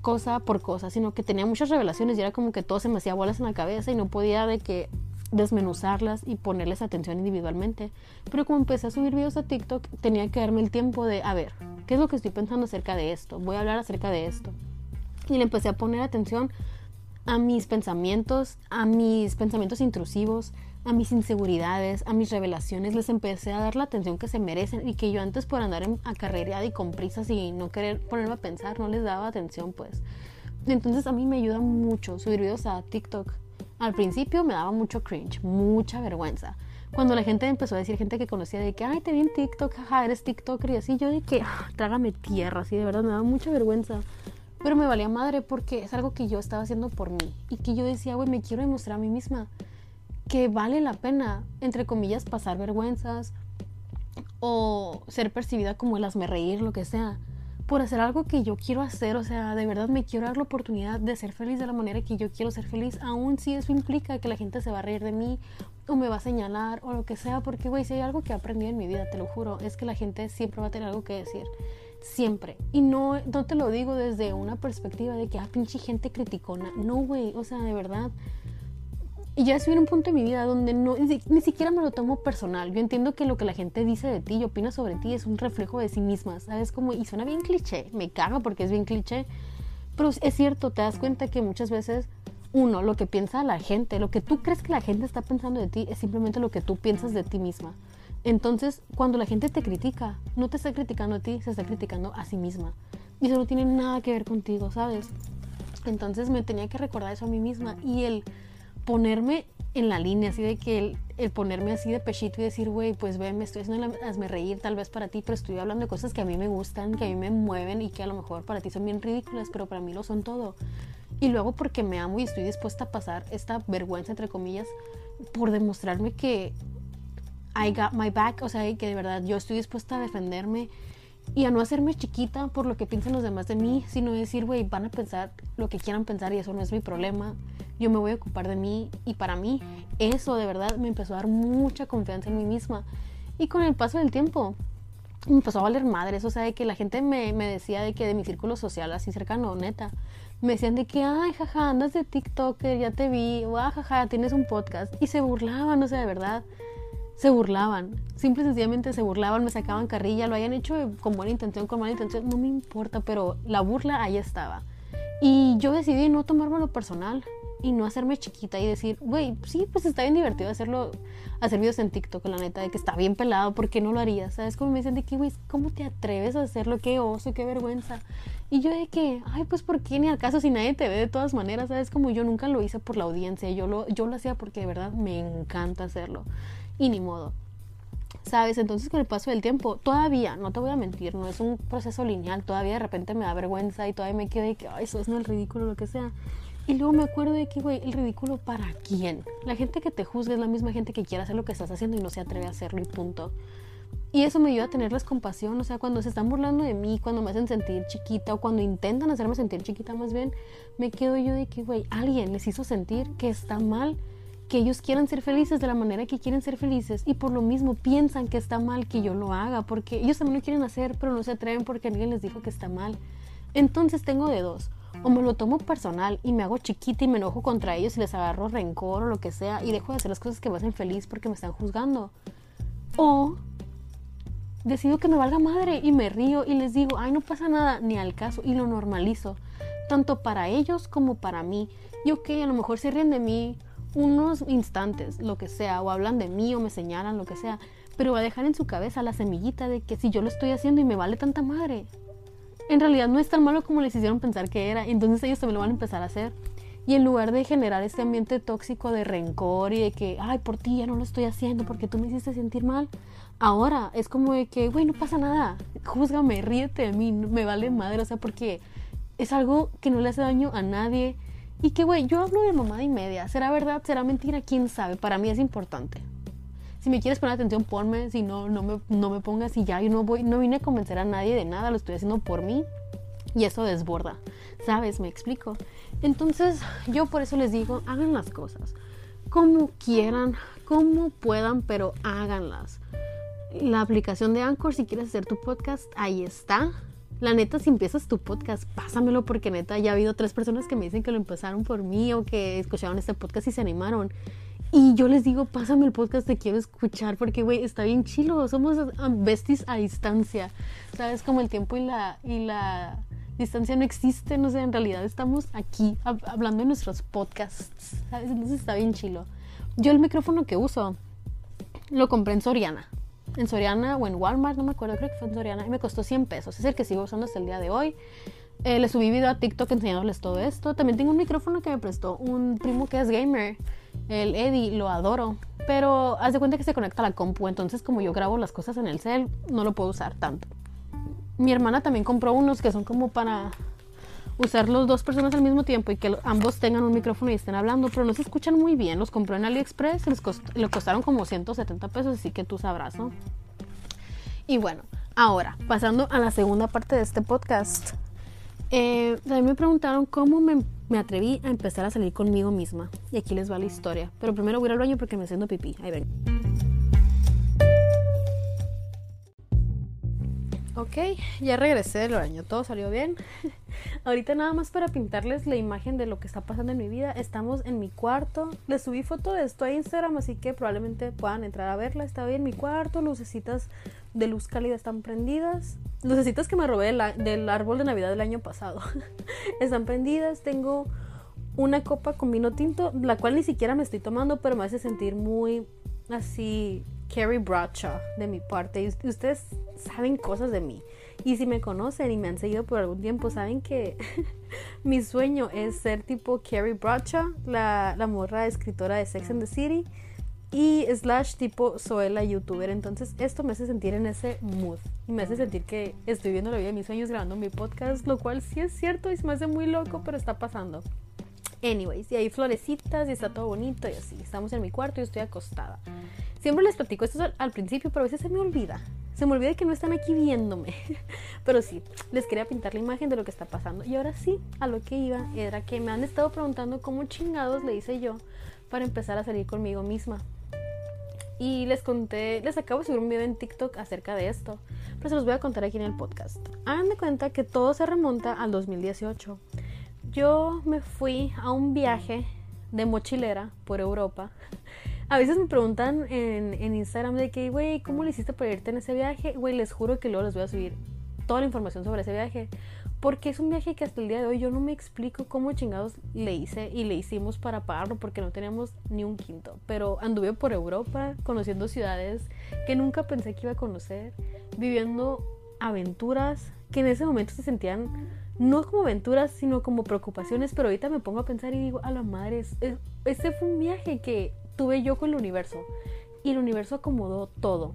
cosa por cosa, sino que tenía muchas revelaciones y era como que todo se me hacía bolas en la cabeza y no podía de que desmenuzarlas y ponerles atención individualmente. Pero como empecé a subir videos a TikTok, tenía que darme el tiempo de, a ver, ¿qué es lo que estoy pensando acerca de esto? Voy a hablar acerca de esto. Y le empecé a poner atención a mis pensamientos, a mis pensamientos intrusivos, a mis inseguridades, a mis revelaciones. Les empecé a dar la atención que se merecen y que yo antes por andar en, a carrera y con prisas y no querer ponerme a pensar, no les daba atención pues. Entonces a mí me ayuda mucho subir videos a TikTok al principio me daba mucho cringe, mucha vergüenza. Cuando la gente empezó a decir, gente que conocía de que, ay, te vi en TikTok, jaja, eres TikToker y así, yo de que, ah, trágame tierra, así, de verdad, me daba mucha vergüenza. Pero me valía madre porque es algo que yo estaba haciendo por mí y que yo decía, güey, me quiero demostrar a mí misma que vale la pena, entre comillas, pasar vergüenzas o ser percibida como el hazme reír, lo que sea por hacer algo que yo quiero hacer, o sea, de verdad me quiero dar la oportunidad de ser feliz de la manera que yo quiero ser feliz, aun si eso implica que la gente se va a reír de mí o me va a señalar o lo que sea, porque, güey, si hay algo que he aprendido en mi vida, te lo juro, es que la gente siempre va a tener algo que decir, siempre. Y no, no te lo digo desde una perspectiva de que, ah, pinche gente criticona, no, güey, o sea, de verdad y ya en un punto de mi vida donde no, ni, siquiera me lo tomo personal. Yo entiendo que lo que la gente dice de ti y opina sobre ti es un reflejo de sí misma, ¿sabes? Como, y suena bien cliché, me cago porque es bien cliché, pero es cierto, te das cuenta que muchas veces, uno, lo que piensa la gente, lo que tú crees que la gente está pensando de ti es simplemente lo que tú piensas de ti misma. Entonces, cuando la gente te critica, no te está criticando a ti, se está criticando a sí misma. Y eso no tiene nada que ver contigo, ¿sabes? Entonces me tenía que recordar eso a mí misma y el ponerme en la línea, así de que el, ponerme así de pechito y decir, güey, pues ve, me estoy haciendo, hazme reír tal vez para ti, pero estoy hablando de cosas que a mí me gustan, que a mí me mueven y que a lo mejor para ti son bien ridículas, pero para mí lo son todo. Y luego porque me amo y estoy dispuesta a pasar esta vergüenza, entre comillas, por demostrarme que I got my back, o sea, que de verdad yo estoy dispuesta a defenderme y a no hacerme chiquita por lo que piensan los demás de mí, sino decir, güey, van a pensar lo que quieran pensar y eso no es mi problema yo me voy a ocupar de mí y para mí eso de verdad me empezó a dar mucha confianza en mí misma. Y con el paso del tiempo, me empezó a valer madres, o sea, de que la gente me, me decía de que de mi círculo social así cercano, neta, me decían de que, ay, jaja, andas de TikToker, ya te vi, o jaja, tienes un podcast, y se burlaban, o sea, de verdad, se burlaban, simple y sencillamente se burlaban, me sacaban carrilla, lo hayan hecho con buena intención, con mala intención, no me importa, pero la burla ahí estaba. Y yo decidí no tomármelo personal y no hacerme chiquita y decir, güey, sí, pues está bien divertido hacerlo, hacer videos en TikTok, la neta, de que está bien pelado, ¿por qué no lo harías? ¿Sabes? Como me dicen de que, güey, ¿cómo te atreves a hacerlo? Qué oso, qué vergüenza. Y yo de que, ay, pues ¿por qué ni al caso si nadie te ve de todas maneras? ¿Sabes? Como yo nunca lo hice por la audiencia, yo lo, yo lo hacía porque de verdad me encanta hacerlo. Y ni modo. ¿Sabes? Entonces con el paso del tiempo, todavía, no te voy a mentir, no es un proceso lineal, todavía de repente me da vergüenza y todavía me quedo de que, ay, eso es no el ridículo, lo que sea. Y luego me acuerdo de que, güey, el ridículo para quién. La gente que te juzga es la misma gente que quiere hacer lo que estás haciendo y no se atreve a hacerlo y punto. Y eso me ayuda a tenerles compasión, o sea, cuando se están burlando de mí, cuando me hacen sentir chiquita o cuando intentan hacerme sentir chiquita más bien, me quedo yo de que, güey, alguien les hizo sentir que está mal que ellos quieran ser felices de la manera que quieren ser felices y por lo mismo piensan que está mal que yo lo haga porque ellos también lo quieren hacer pero no se atreven porque alguien les dijo que está mal. Entonces tengo de dos o me lo tomo personal y me hago chiquita y me enojo contra ellos y les agarro rencor o lo que sea y dejo de hacer las cosas que me hacen feliz porque me están juzgando. O decido que me valga madre y me río y les digo, ay, no pasa nada, ni al caso, y lo normalizo, tanto para ellos como para mí. Y ok, a lo mejor se ríen de mí unos instantes, lo que sea, o hablan de mí o me señalan, lo que sea, pero va a dejar en su cabeza la semillita de que si yo lo estoy haciendo y me vale tanta madre, en realidad no es tan malo como les hicieron pensar que era. Entonces ellos también lo van a empezar a hacer. Y en lugar de generar este ambiente tóxico de rencor y de que, ay, por ti ya no lo estoy haciendo porque tú me hiciste sentir mal, ahora es como de que, güey, no pasa nada, júzgame, ríete de mí, me vale madre, o sea, porque es algo que no le hace daño a nadie. Y que, güey, yo hablo de mamada y media, ¿será verdad? ¿Será mentira? ¿Quién sabe? Para mí es importante si me quieres poner atención, ponme, si no, no me, no me pongas y ya, yo no voy, no vine a convencer a nadie de nada, lo estoy haciendo por mí y eso desborda, ¿sabes? Me explico. Entonces, yo por eso les digo, hagan las cosas como quieran, como puedan, pero háganlas. La aplicación de Anchor, si quieres hacer tu podcast, ahí está. La neta, si empiezas tu podcast, pásamelo porque neta, ya ha habido tres personas que me dicen que lo empezaron por mí o que escucharon este podcast y se animaron. Y yo les digo, pásame el podcast, te quiero escuchar, porque, güey, está bien chilo. Somos besties a distancia. ¿Sabes? Como el tiempo y la, y la distancia no existen. O sea, en realidad estamos aquí hablando de nuestros podcasts. ¿Sabes? Entonces está bien chilo. Yo el micrófono que uso lo compré en Soriana. En Soriana o en Walmart, no me acuerdo, creo que fue en Soriana. Y me costó 100 pesos. Es el que sigo usando hasta el día de hoy. Eh, le subí video a TikTok enseñándoles todo esto. También tengo un micrófono que me prestó un primo que es gamer el Eddie, lo adoro. Pero haz de cuenta que se conecta a la compu, entonces como yo grabo las cosas en el cel, no lo puedo usar tanto. Mi hermana también compró unos que son como para usar los dos personas al mismo tiempo y que ambos tengan un micrófono y estén hablando, pero no se escuchan muy bien. Los compró en AliExpress, les le costaron como 170 pesos, así que tú sabrás, ¿no? Y bueno, ahora, pasando a la segunda parte de este podcast. Eh, también me preguntaron cómo me me atreví a empezar a salir conmigo misma. Y aquí les va la historia. Pero primero voy al baño porque me haciendo pipí. Ahí ven. Ok, ya regresé del baño, todo salió bien. (laughs) Ahorita nada más para pintarles la imagen de lo que está pasando en mi vida. Estamos en mi cuarto. Les subí foto de esto a Instagram, así que probablemente puedan entrar a verla. Está bien en mi cuarto, lucecitas de luz cálida están prendidas. Lucecitas que me robé del árbol de Navidad del año pasado. (laughs) están prendidas. Tengo una copa con vino tinto, la cual ni siquiera me estoy tomando, pero me hace sentir muy así Carrie Bradshaw de mi parte. Y ustedes saben cosas de mí. Y si me conocen y me han seguido por algún tiempo, saben que (laughs) mi sueño es ser tipo Carrie Bradshaw, la, la morra escritora de Sex and the City. Y slash tipo soy la youtuber. Entonces esto me hace sentir en ese mood. Y me hace sentir que estoy viendo la vida de mis sueños grabando mi podcast. Lo cual sí es cierto y se me hace muy loco, pero está pasando. Anyways, y hay florecitas y está todo bonito y así. Estamos en mi cuarto y estoy acostada. Siempre les platico esto al, principio, pero a veces se me olvida. Se me olvida que no están aquí viéndome. (laughs) pero sí, les quería pintar la imagen de lo que está pasando. Y ahora sí, a lo que iba era que me han estado preguntando cómo chingados le hice yo para empezar a salir conmigo misma. Y les conté, les acabo de subir un video en TikTok acerca de esto, pero se los voy a contar aquí en el podcast. Hagan de cuenta que todo se remonta al 2018. Yo me fui a un viaje de mochilera por Europa. (laughs) A veces me preguntan en, Instagram de que, güey, ¿cómo le hiciste para irte en ese viaje? Güey, les juro que luego les voy a subir toda la información sobre ese viaje. Porque es un viaje que hasta el día de hoy yo no me explico cómo chingados le hice y le hicimos para pagarlo porque no teníamos ni un quinto. Pero anduve por Europa conociendo ciudades que nunca pensé que iba a conocer, viviendo aventuras que en ese momento se sentían no como aventuras, sino como preocupaciones. Pero ahorita me pongo a pensar y digo, a la madre, este fue un viaje que tuve yo con el universo. Y el universo acomodó todo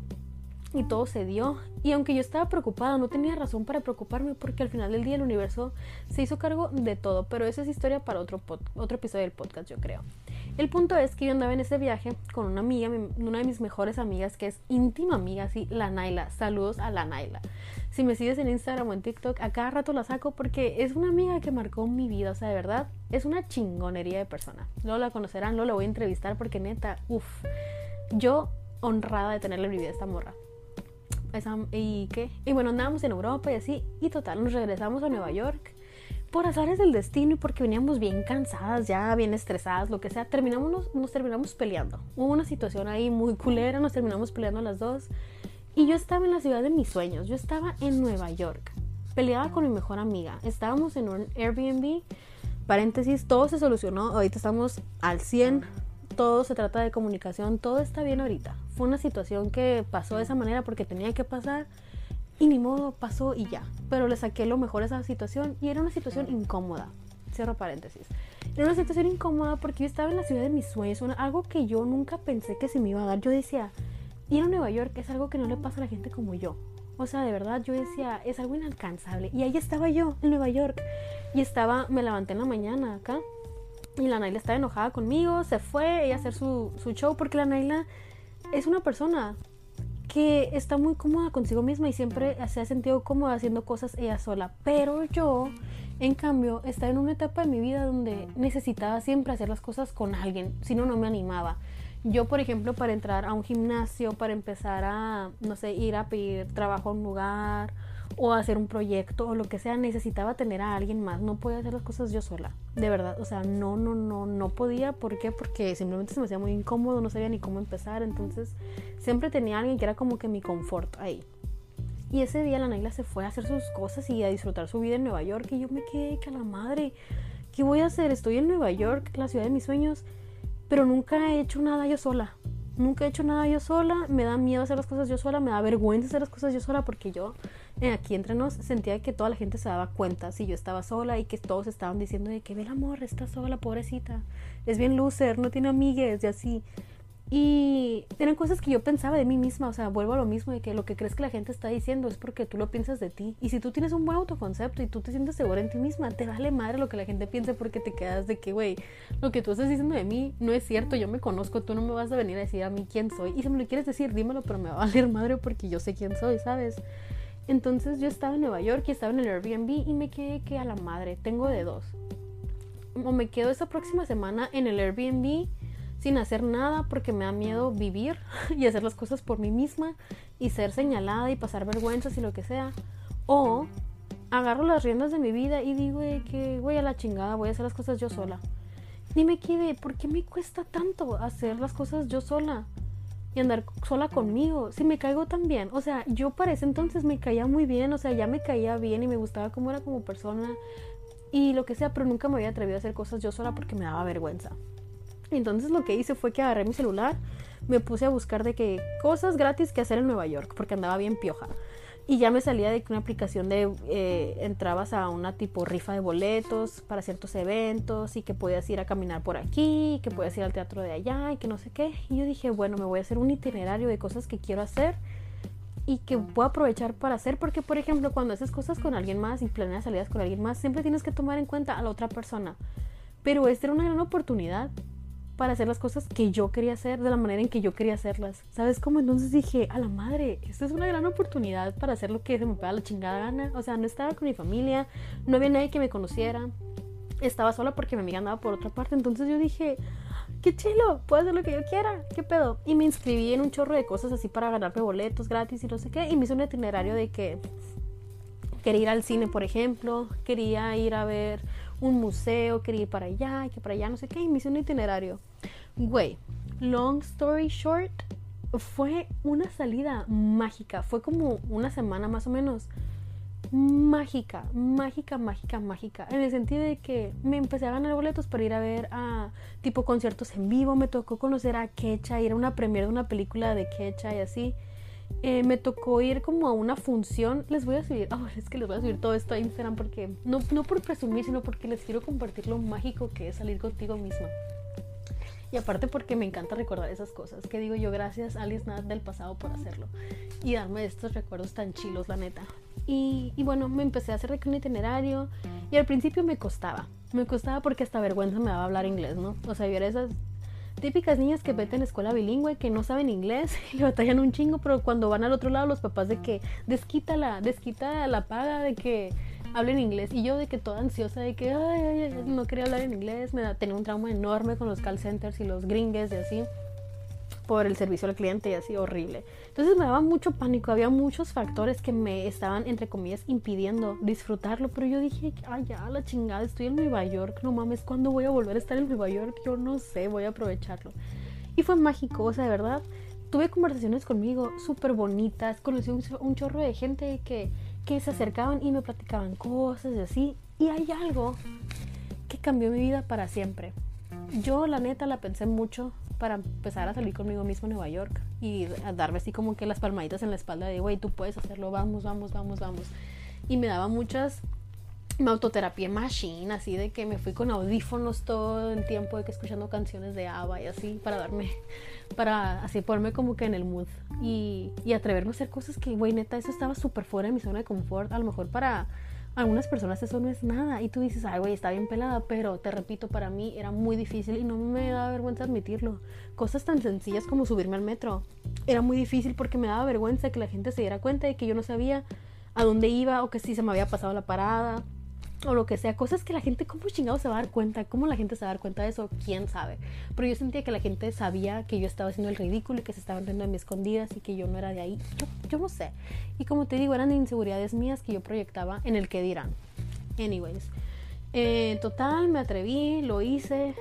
y todo se dio. Y aunque yo estaba preocupada, no tenía razón para preocuparme porque al final del día el universo se hizo cargo de todo. Pero esa es historia para otro, otro episodio del podcast, yo creo. El punto es que yo andaba en ese viaje con una amiga, una de mis mejores amigas, que es íntima amiga, sí, la Naila. Saludos a la Naila. Si me sigues en Instagram o en TikTok, a cada rato la saco porque es una amiga que marcó mi vida. O sea, de verdad, es una chingonería de persona. Luego la conocerán, luego la voy a entrevistar porque neta, uff, yo honrada de tenerle en mi vida esta morra y qué y bueno andábamos en Europa y así y total nos regresamos a Nueva York por azares del destino y porque veníamos bien cansadas ya bien estresadas lo que sea terminamos nos, terminamos peleando. Hubo una situación ahí muy culera nos terminamos peleando las dos. Y yo estaba en la ciudad de mis sueños. Yo estaba en Nueva York peleaba con mi mejor amiga. Estábamos en un Airbnb paréntesis todo se solucionó. Ahorita estamos al 100 todo se trata de comunicación, todo está bien ahorita. Fue una situación que pasó de esa manera porque tenía que pasar y ni modo, pasó y ya. Pero le saqué lo mejor a esa situación y era una situación incómoda. Cierro paréntesis. Era una situación incómoda porque yo estaba en la ciudad de mis sueños, algo que yo nunca pensé que se me iba a dar. Yo decía, ir a Nueva York es algo que no le pasa a la gente como yo. O sea, de verdad, yo decía, es algo inalcanzable. Y ahí estaba yo, en Nueva York. Y estaba, me levanté en la mañana acá y la Naila estaba enojada conmigo, se fue ella a hacer su, show porque la Naila es una persona que está muy cómoda consigo misma y siempre se ha sentido cómoda haciendo cosas ella sola. Pero yo, en cambio, estaba en una etapa de mi vida donde necesitaba siempre hacer las cosas con alguien, si no, no me animaba. Yo, por ejemplo, para entrar a un gimnasio, para empezar a, no sé, ir a pedir trabajo a un lugar o hacer un proyecto o lo que sea, necesitaba tener a alguien más. No podía hacer las cosas yo sola. De verdad, o sea, no, no, no, no podía. ¿Por qué? Porque simplemente se me hacía muy incómodo, no sabía ni cómo empezar. Entonces, siempre tenía a alguien que era como que mi confort ahí. Y ese día la Naila se fue a hacer sus cosas y a disfrutar su vida en Nueva York. Y yo me quedé que a la madre, ¿qué voy a hacer? Estoy en Nueva York, la ciudad de mis sueños, pero nunca he hecho nada yo sola. Nunca he hecho nada yo sola, me da miedo hacer las cosas yo sola, me da vergüenza hacer las cosas yo sola porque yo aquí entre nos sentía que toda la gente se daba cuenta si yo estaba sola y que todos estaban diciendo de que ve el amor, está sola, pobrecita, es bien loser, no tiene amigues y así. Y eran cosas que yo pensaba de mí misma, o sea, vuelvo a lo mismo de que lo que crees que la gente está diciendo es porque tú lo piensas de ti. Y si tú tienes un buen autoconcepto y tú te sientes segura en ti misma, te vale madre lo que la gente piense porque te quedas de que, güey, lo que tú estás diciendo de mí no es cierto, yo me conozco, tú no me vas a venir a decir a mí quién soy. Y si me lo quieres decir, dímelo, pero me va a valer madre porque yo sé quién soy, ¿sabes? Entonces yo estaba en Nueva York y estaba en el Airbnb y me quedé que a la madre, tengo de dos. O me quedo esa próxima semana en el Airbnb sin hacer nada porque me da miedo vivir (laughs) y hacer las cosas por mí misma y ser señalada y pasar vergüenzas y lo que sea. O agarro las riendas de mi vida y digo que voy a la chingada, voy a hacer las cosas yo sola. Ni me quede, ¿por qué me cuesta tanto hacer las cosas yo sola? Y andar sola conmigo, si me caigo tan bien. O sea, yo para ese entonces me caía muy bien, o sea, ya me caía bien y me gustaba cómo era como persona y lo que sea, pero nunca me había atrevido a hacer cosas yo sola porque me daba vergüenza. Entonces lo que hice fue que agarré mi celular, me puse a buscar de qué cosas gratis que hacer en Nueva York, porque andaba bien pioja. Y ya me salía de que una aplicación de eh, entrabas a una tipo rifa de boletos para ciertos eventos y que podías ir a caminar por aquí, que podías ir al teatro de allá y que no sé qué. Y yo dije, bueno, me voy a hacer un itinerario de cosas que quiero hacer y que puedo aprovechar para hacer, porque por ejemplo, cuando haces cosas con alguien más y planeas salidas con alguien más, siempre tienes que tomar en cuenta a la otra persona. Pero esta era una gran oportunidad para hacer las cosas que yo quería hacer de la manera en que yo quería hacerlas. ¿Sabes cómo? Entonces dije, a la madre, esto es una gran oportunidad para hacer lo que se me pega la chingada gana. O sea, no estaba con mi familia, no había nadie que me conociera, estaba sola porque mi amiga andaba por otra parte. Entonces yo dije, qué chilo, puedo hacer lo que yo quiera, qué pedo. Y me inscribí en un chorro de cosas así para ganarme boletos gratis y no sé qué. Y me hice un itinerario de que quería ir al cine, por ejemplo, quería ir a ver un museo, quería ir para allá, que para allá, no sé qué. Y me hice un itinerario. Güey, long story short, fue una salida mágica. Fue como una semana más o menos mágica, mágica, mágica, mágica. En el sentido de que me empecé a ganar boletos para ir a ver a tipo conciertos en vivo. Me tocó conocer a Kecha, ir a una premiere de una película de Kecha y así. Eh, me tocó ir como a una función. Les voy a subir, (laughs) oh, es que les voy a subir todo esto a Instagram porque no, no por presumir, sino porque les quiero compartir lo mágico que es salir contigo misma. Y aparte porque me encanta recordar esas cosas. Que digo yo, gracias Alice Nat del pasado por hacerlo. Y darme estos recuerdos tan chilos, la neta. Y, bueno, me empecé a hacer un itinerario. Y al principio me costaba. Me costaba porque hasta vergüenza me daba hablar inglés, ¿no? O sea, yo era esas típicas niñas que vete en escuela bilingüe, que no saben inglés (laughs) y batallan un chingo, pero cuando van al otro lado los papás de que desquítala, desquita la paga, de que hablen inglés. Y yo de que toda ansiosa de que ay, no quería hablar en inglés, me tenía un trauma enorme con los call centers y los gringues y así el servicio al cliente y así horrible. Entonces me daba mucho pánico, había muchos factores que me estaban, entre comillas, impidiendo disfrutarlo, pero yo dije, ay, ya, la chingada, estoy en Nueva York, no mames, ¿cuándo voy a volver a estar en Nueva York? Yo no sé, voy a aprovecharlo. Y fue mágico, o sea, de verdad, tuve conversaciones conmigo súper bonitas, conocí un, un, chorro de gente que, que se acercaban y me platicaban cosas y así, y hay algo que cambió mi vida para siempre. Yo la neta la pensé mucho para empezar a salir conmigo mismo a Nueva York y a darme así como que las palmaditas en la espalda de, güey, tú puedes hacerlo, vamos, vamos, vamos, vamos. Y me daba muchas, me autoterapia machine, así de que me fui con audífonos todo el tiempo, de que escuchando canciones de ABBA y así, para darme, para así ponerme como que en el mood y, y atreverme a hacer cosas que, güey, neta, eso estaba súper fuera de mi zona de confort, a lo mejor para algunas personas eso no es nada y tú dices, ay, güey, está bien pelada, pero te repito, para mí era muy difícil y no me da vergüenza admitirlo. Cosas tan sencillas como subirme al metro. Era muy difícil porque me daba vergüenza que la gente se diera cuenta de que yo no sabía a dónde iba o que si se me había pasado la parada o lo que sea, cosas que la gente, ¿cómo chingado se va a dar cuenta? ¿Cómo la gente se va a dar cuenta de eso? ¿Quién sabe? Pero yo sentía que la gente sabía que yo estaba haciendo el ridículo y que se estaban riendo de mis escondidas y que yo no era de ahí. Yo, yo no sé. Y como te digo, eran inseguridades mías que yo proyectaba en el que dirán. Anyways. Eh, total, me atreví, lo hice.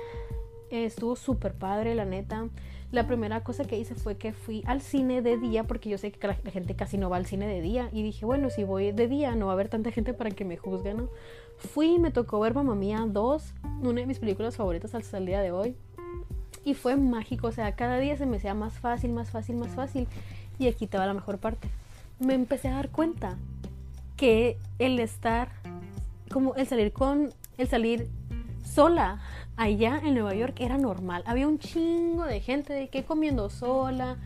estuvo súper padre, la neta la primera cosa que hice fue que fui al cine de día, porque yo sé que la, gente casi no va al cine de día. Y dije, bueno, si voy de día no va a haber tanta gente para que me juzguen, ¿no? Fui y me tocó ver Mamma Mía 2, una de mis películas favoritas hasta el día de hoy. Y fue mágico, o sea, cada día se me hacía más fácil, más fácil, más fácil. Y aquí estaba la mejor parte. Me empecé a dar cuenta que el estar, como el salir con, el salir sola allá en Nueva York era normal. Había un chingo de gente de que comiendo sola,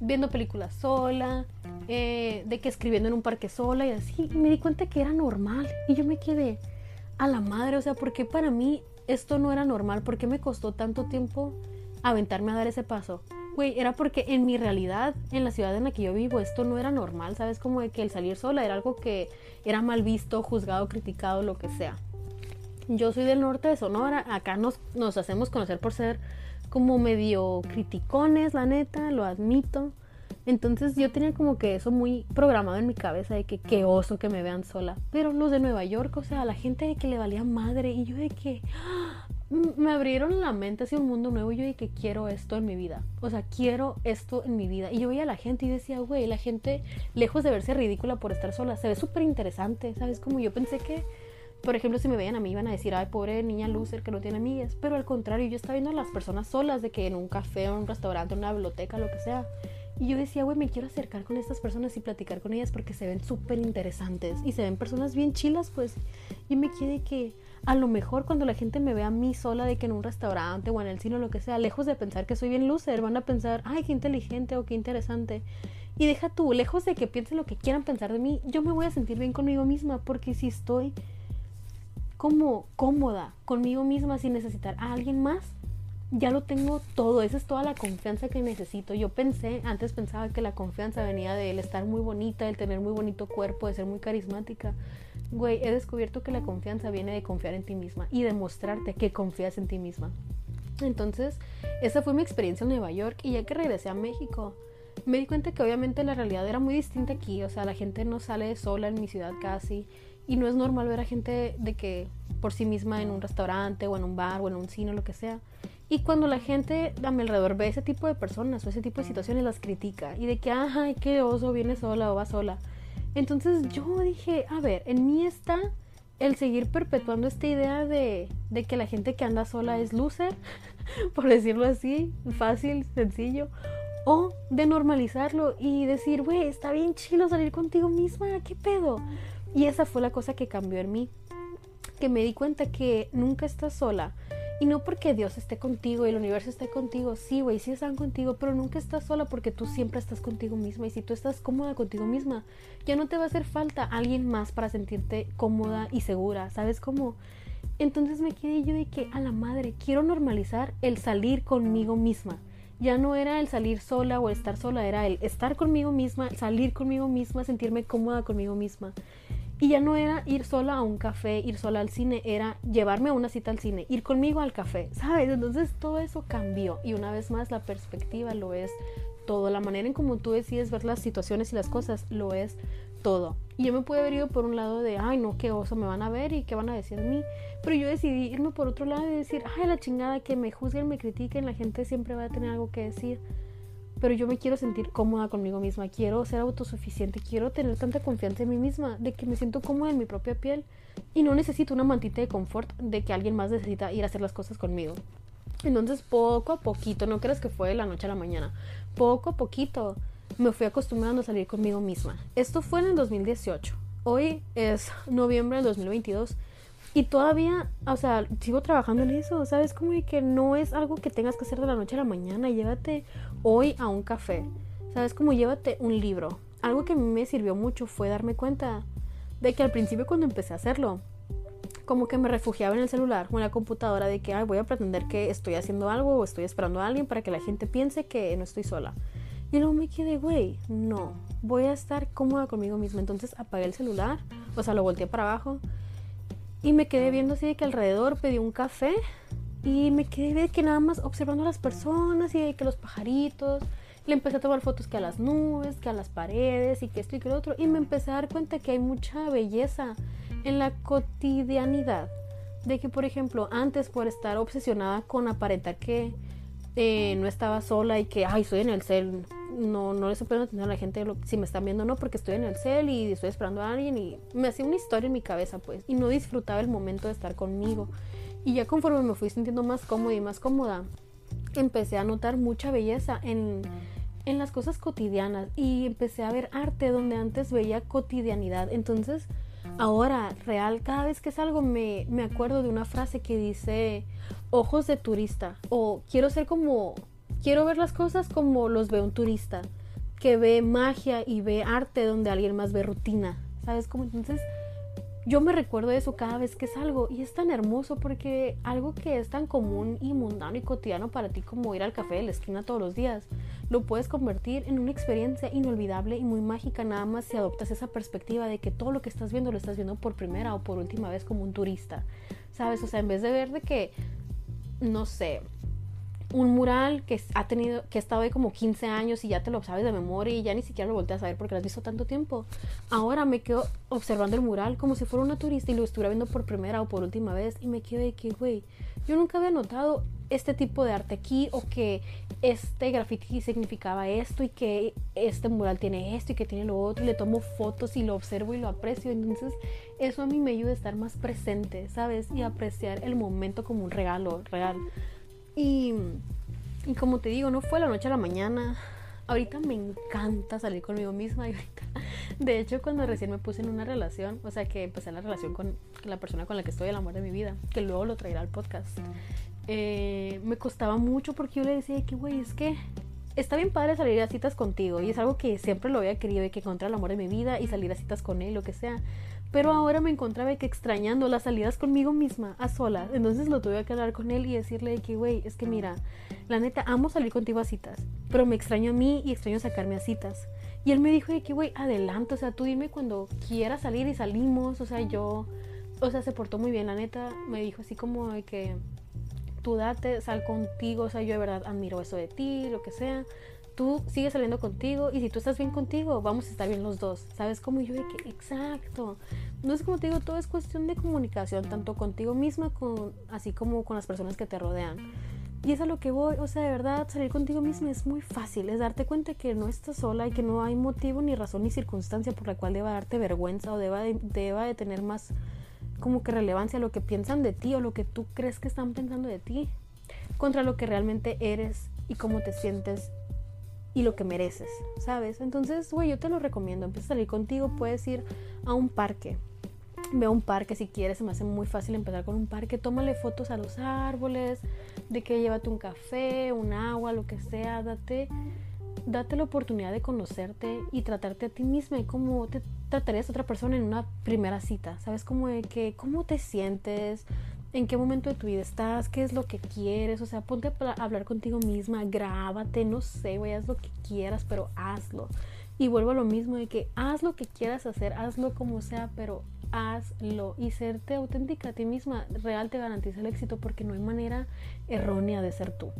viendo películas sola, eh, de que escribiendo en un parque sola y así. Y me di cuenta que era normal. Y yo me quedé a la madre. O sea, ¿por qué para mí esto no era normal? ¿Por qué me costó tanto tiempo aventarme a dar ese paso? Güey, era porque en mi realidad, en la ciudad en la que yo vivo, esto no era normal, ¿sabes? Como de que el salir sola era algo que era mal visto, juzgado, criticado, lo que sea. Yo soy del norte de Sonora, acá nos, nos hacemos conocer por ser como medio criticones, la neta, lo admito. Entonces yo tenía como que eso muy programado en mi cabeza de que qué oso que me vean sola. Pero los de Nueva York, o sea, la gente de que le valía madre y yo de que ¡ah! me abrieron la mente hacia un mundo nuevo y yo de que quiero esto en mi vida. O sea, quiero esto en mi vida. Y yo veía a la gente y decía, güey, la gente lejos de verse ridícula por estar sola, se ve súper interesante, ¿sabes? Como yo pensé que por ejemplo, si me veían a mí iban a decir, ay, pobre niña loser que no tiene amigas. Pero al contrario, yo estaba viendo a las personas solas, de que en un café, en un restaurante, en una biblioteca, lo que sea. Y yo decía, güey, me quiero acercar con estas personas y platicar con ellas porque se ven súper interesantes y se ven personas bien chilas, pues. Y me quedé que a lo mejor cuando la gente me vea a mí sola de que en un restaurante o en el cine o lo que sea, lejos de pensar que soy bien loser, van a pensar, ay, qué inteligente o qué interesante. Y deja tú, lejos de que piensen lo que quieran pensar de mí, yo me voy a sentir bien conmigo misma porque si estoy como cómoda conmigo misma sin necesitar a alguien más, ya lo tengo todo, esa es toda la confianza que necesito. Yo pensé, antes pensaba que la confianza venía de el estar muy bonita, el tener muy bonito cuerpo, de ser muy carismática. Güey, he descubierto que la confianza viene de confiar en ti misma y demostrarte que confías en ti misma. Entonces, esa fue mi experiencia en Nueva York y ya que regresé a México, me di cuenta que obviamente la realidad era muy distinta aquí, o sea, la gente no sale sola en mi ciudad casi y no es normal ver a gente de que por sí misma en un restaurante o en un bar o en un cine o lo que sea. Y cuando la gente a mi alrededor ve ese tipo de personas o ese tipo de situaciones, las critica. Y de que, ay, qué oso, viene sola o va sola. Entonces yo dije, a ver, en mí está el seguir perpetuando esta idea de, de que la gente que anda sola es loser, (laughs) por decirlo así, fácil, sencillo. O de normalizarlo y decir, güey, está bien chilo salir contigo misma, ¿qué pedo? Y esa fue la cosa que cambió en mí. Que me di cuenta que nunca estás sola. Y no porque Dios esté contigo y el universo esté contigo. Sí, güey, sí están contigo, pero nunca estás sola porque tú siempre estás contigo misma. Y si tú estás cómoda contigo misma, ya no te va a hacer falta alguien más para sentirte cómoda y segura. ¿Sabes cómo? Entonces me quedé yo de que a la madre quiero normalizar el salir conmigo misma ya no era el salir sola o estar sola, era el estar conmigo misma, salir conmigo misma, sentirme cómoda conmigo misma. Y ya no era ir sola a un café, ir sola al cine, era llevarme a una cita al cine, ir conmigo al café, ¿sabes? Entonces todo eso cambió y una vez más la perspectiva lo es todo, la manera en cómo tú decides ver las situaciones y las cosas lo es todo. Y yo me pude haber ido por un lado de, ay no, qué oso me van a ver y qué van a decir de mí. Pero yo decidí irme por otro lado y decir, ay la chingada, que me juzguen, me critiquen, la gente siempre va a tener algo que decir. Pero yo me quiero sentir cómoda conmigo misma, quiero ser autosuficiente, quiero tener tanta confianza en mí misma, de que me siento cómoda en mi propia piel y no necesito una mantita de confort de que alguien más necesita ir a hacer las cosas conmigo. Entonces poco a poquito, no creas que fue de la noche a la mañana, poco a poquito me fui acostumbrando a salir conmigo misma. Esto fue en el 2018. Hoy es noviembre del 2022 y todavía, o sea, sigo trabajando en eso, ¿sabes? Como que no es algo que tengas que hacer de la noche a la mañana. Llévate hoy a un café, ¿sabes? Como llévate un libro. Algo que a mí me sirvió mucho fue darme cuenta de que al principio cuando empecé a hacerlo, como que me refugiaba en el celular o en la computadora de que Ay, voy a pretender que estoy haciendo algo o estoy esperando a alguien para que la gente piense que no estoy sola. Y luego me quedé, güey, no, voy a estar cómoda conmigo misma. Entonces apagué el celular, o sea, lo volteé para abajo y me quedé viendo así de que alrededor pedí un café y me quedé que nada más observando a las personas y de que los pajaritos. Le empecé a tomar fotos que a las nubes, que a las paredes y que esto y que lo otro. Y me empecé a dar cuenta que hay mucha belleza en la cotidianidad. De que, por ejemplo, antes por estar obsesionada con aparentar que eh, no estaba sola y que, ay, estoy en el cel, no, no les puedo atender a la gente si me están viendo no, porque estoy en el cel y estoy esperando a alguien y me hacía una historia en mi cabeza, pues, y no disfrutaba el momento de estar conmigo. Y ya conforme me fui sintiendo más cómoda y más cómoda, empecé a notar mucha belleza en, en las cosas cotidianas y empecé a ver arte donde antes veía cotidianidad. Entonces, ahora, real, cada vez que salgo me, me acuerdo de una frase que dice ojos de turista o quiero ser como quiero ver las cosas como los ve un turista, que ve magia y ve arte donde alguien más ve rutina. ¿Sabes cómo? Entonces, yo me recuerdo eso cada vez que salgo y es tan hermoso porque algo que es tan común y mundano y cotidiano para ti como ir al café de la esquina todos los días, lo puedes convertir en una experiencia inolvidable y muy mágica nada más si adoptas esa perspectiva de que todo lo que estás viendo lo estás viendo por primera o por última vez como un turista. ¿Sabes? O sea, en vez de ver de que, no sé, un mural que ha tenido, que ha estado ahí como 15 años y ya te lo sabes de memoria y ya ni siquiera lo volteas a ver porque lo has visto tanto tiempo. Ahora me quedo observando el mural como si fuera una turista y lo estuviera viendo por primera o por última vez y me quedo de que, güey, yo nunca había notado este tipo de arte aquí o que este graffiti significaba esto y que este mural tiene esto y que tiene lo otro y le tomo fotos y lo observo y lo aprecio. Entonces eso a mí me ayuda a estar más presente, ¿sabes? Y apreciar el momento como un regalo real. Y, y como te digo, no fue la noche a la mañana. Ahorita me encanta salir conmigo misma. De hecho, cuando recién me puse en una relación, o sea, que empecé la relación con la persona con la que estoy, el amor de mi vida, que luego lo traerá al podcast, eh, me costaba mucho porque yo le decía que, güey, es que está bien padre salir a citas contigo y es algo que siempre lo había querido y que encontrar el amor de mi vida y salir a citas con él, lo que sea. Pero ahora me encontraba que extrañando las salidas conmigo misma, a solas. Entonces lo tuve que hablar con él y decirle que, güey, es que mira, la neta, amo salir contigo a citas, pero me extraño a mí y extraño sacarme a citas. Y él me dijo de que, güey, adelante, o sea, tú dime cuando quieras salir y salimos, o sea, yo, o sea, se portó muy bien, la neta, me dijo así como de que tú date, sal contigo, o sea, yo de verdad admiro eso de ti, lo que sea. Tú sigues saliendo contigo y si tú estás bien contigo, vamos a estar bien los dos. ¿Sabes cómo yo de que exacto? No es como te digo, todo es cuestión de comunicación, tanto contigo misma con así como con las personas que te rodean. Y es a lo que voy, o sea, de verdad, salir contigo misma es muy fácil, es darte cuenta que no estás sola y que no hay motivo ni razón ni circunstancia por la cual deba darte vergüenza o deba de, deba de tener más como que relevancia lo que piensan de ti o lo que tú crees que están pensando de ti contra lo que realmente eres y cómo te sientes y lo que mereces, ¿sabes? Entonces, güey, yo te lo recomiendo, empieza a salir contigo, puedes ir a un parque, ve a un parque si quieres, se me hace muy fácil empezar con un parque, tómale fotos a los árboles, de que llévate un café, un agua, lo que sea, date, date la oportunidad de conocerte y tratarte a ti misma y cómo te tratarías a otra persona en una primera cita, ¿sabes? Como de que, cómo te sientes, en qué momento de tu vida estás, qué es lo que quieres, o sea, ponte a hablar contigo misma, grábate, no sé, güey, haz lo que quieras, pero hazlo. Y vuelvo a lo mismo de que haz lo que quieras hacer, hazlo como sea, pero hazlo y serte auténtica a ti misma real te garantiza el éxito porque no hay manera errónea de ser tú.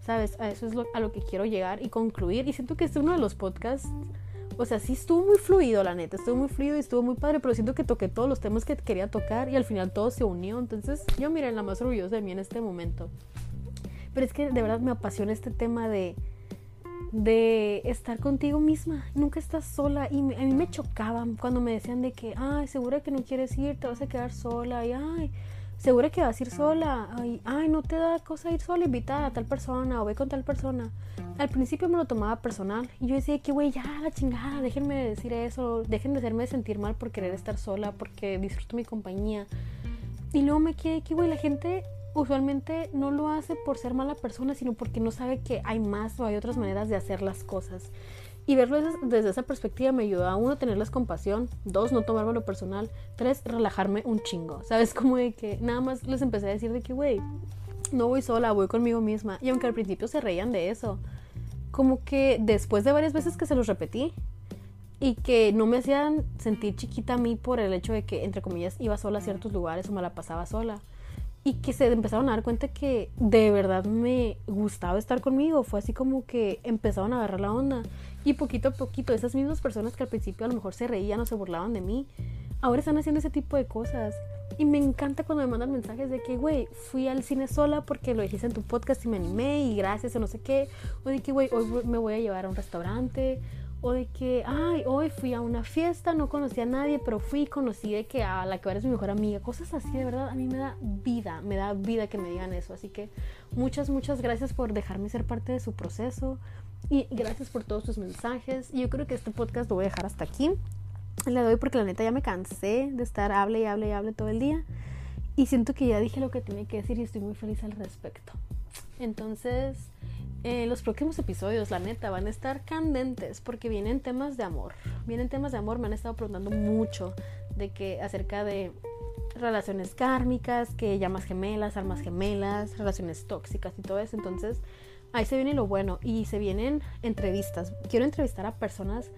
¿Sabes? A eso es a lo que quiero llegar y concluir. Y siento que es uno de los podcasts. O sea, sí estuvo muy fluido, la neta. Estuvo muy fluido y estuvo muy padre. Pero siento que toqué todos los temas que quería tocar y al final todo se unió. Entonces, yo, miren, la más orgullosa de mí en este momento. Pero es que de verdad me apasiona este tema de de estar contigo misma. Nunca estás sola. Y a mí me chocaban cuando me decían de que, ay, segura que no quieres ir, te vas a quedar sola. Y, ay, segura que vas a ir sola. Ay, ay, no te da cosa ir sola, invitar a tal persona o ve con tal persona. Al principio me lo tomaba personal. Y yo decía que, güey, ya, la chingada, déjenme decir eso. Dejen de hacerme sentir mal por querer estar sola, porque disfruto mi compañía. Y luego me quedé que, güey, la gente usualmente no lo hace por ser mala persona, sino porque no sabe que hay más o hay otras maneras de hacer las cosas. Y verlo desde esa perspectiva me ayuda a uno tenerles compasión, dos no tomármelo personal, tres relajarme un chingo. ¿Sabes? (laughs) Como de que nada más les empecé a decir de que, güey, no voy sola, voy conmigo misma. Y aunque al principio se reían de eso, como que después de varias veces que se los repetí y que no me hacían sentir chiquita a mí por el hecho de que, entre comillas, iba sola a ciertos lugares o me la pasaba sola y que se empezaron a dar cuenta que de verdad me gustaba estar conmigo. Fue así como que empezaron a agarrar la onda. Y poquito a poquito, esas mismas personas que al principio a lo mejor se reían o se burlaban de mí, ahora están haciendo ese tipo de cosas. Y me encanta cuando me mandan mensajes de que, güey, fui al cine sola porque lo dijiste en tu podcast y me animé y gracias o no sé qué. O de que, güey, hoy me voy a llevar a un restaurante o de que, ay, hoy fui a una fiesta, no conocí a nadie, pero fui y conocí de que a la que ahora es mi mejor amiga, cosas así, de verdad, a mí me da vida, me da vida que me digan eso, así que muchas, muchas gracias por dejarme ser parte de su proceso y gracias por todos tus mensajes, y yo creo que este podcast lo voy a dejar hasta aquí, le doy porque la neta ya me cansé de estar hable y hable y hable todo el día, y siento que ya dije lo que tenía que decir y estoy muy feliz al respecto, entonces eh, los próximos episodios, la neta, van a estar candentes porque vienen temas de amor. Vienen temas de amor, me han estado preguntando mucho de que acerca de relaciones kármicas, que llamas gemelas, almas gemelas, relaciones tóxicas y todo eso. Entonces, ahí se viene lo bueno y se vienen entrevistas. Quiero entrevistar a personas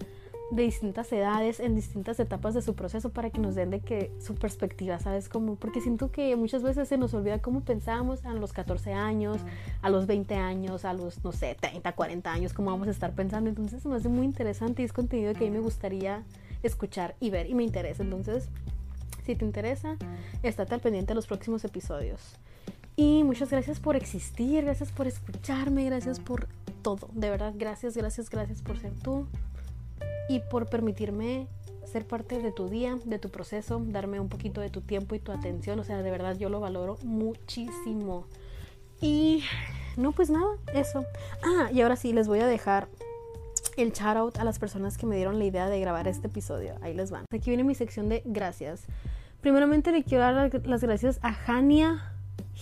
de distintas edades, en distintas etapas de su proceso para que nos den de que su perspectiva, ¿sabes? Como, porque siento que muchas veces se nos olvida cómo pensábamos a los 14 años, a los 20 años, a los, no sé, 30, 40 años, cómo vamos a estar pensando. Entonces me hace muy interesante y es contenido que a mí me gustaría escuchar y ver y me interesa. Entonces, si te interesa, estate al pendiente de los próximos episodios. Y muchas gracias por existir, gracias por escucharme, gracias por todo. De verdad, gracias, gracias, gracias por ser tú y por permitirme ser parte de tu día, de tu proceso, darme un poquito de tu tiempo y tu atención. O sea, de verdad yo lo valoro muchísimo. Y no, pues nada, eso. Ah, y ahora sí, les voy a dejar el shout out a las personas que me dieron la idea de grabar este episodio. Ahí les van. Aquí viene mi sección de gracias. Primeramente le quiero dar las gracias a Jania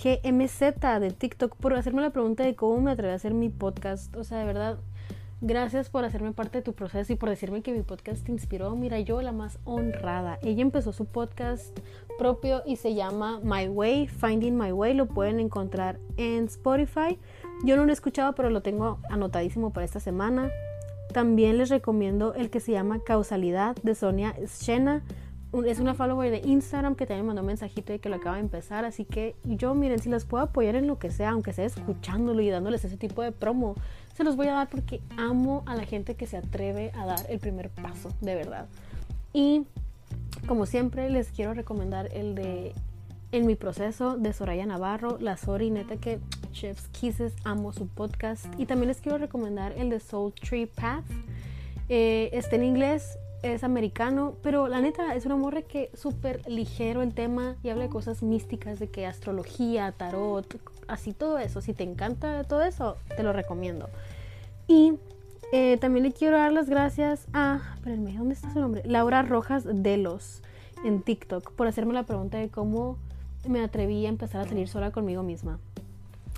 GMZ de TikTok por hacerme la pregunta de cómo me atreví a hacer mi podcast. O sea, de verdad, Gracias por hacerme parte de tu proceso y por decirme que mi podcast te inspiró. Mira, yo la más honrada. Ella empezó su podcast propio y se llama My Way, Finding My Way. Lo pueden encontrar en Spotify. Yo no lo he escuchado, pero lo tengo anotadísimo para esta semana. También les recomiendo el que se llama Causalidad de Sonia Schena. es una follower de Instagram que también me mandó un mensajito de que lo acaba de empezar. Así que yo, miren, si las puedo apoyar en lo que sea, aunque sea escuchándolo y dándoles ese tipo de promo, se los voy a dar porque amo a la gente que se atreve a dar el primer paso, de verdad. Y como siempre, les quiero recomendar el de En mi proceso de Soraya Navarro, la Sori, neta que Chef's Kisses, amo su podcast. Y también les quiero recomendar el de Soul Tree Path. Eh, está en inglés, es americano, pero la neta es una morra que súper ligero el tema y habla de cosas místicas, de que astrología, tarot, así todo eso. Si te encanta todo eso, te lo recomiendo. Y eh, también le quiero dar las gracias a, espérenme, ¿dónde está su nombre? Laura Rojas Delos en TikTok por hacerme la pregunta de cómo me atreví a empezar a salir sola conmigo misma.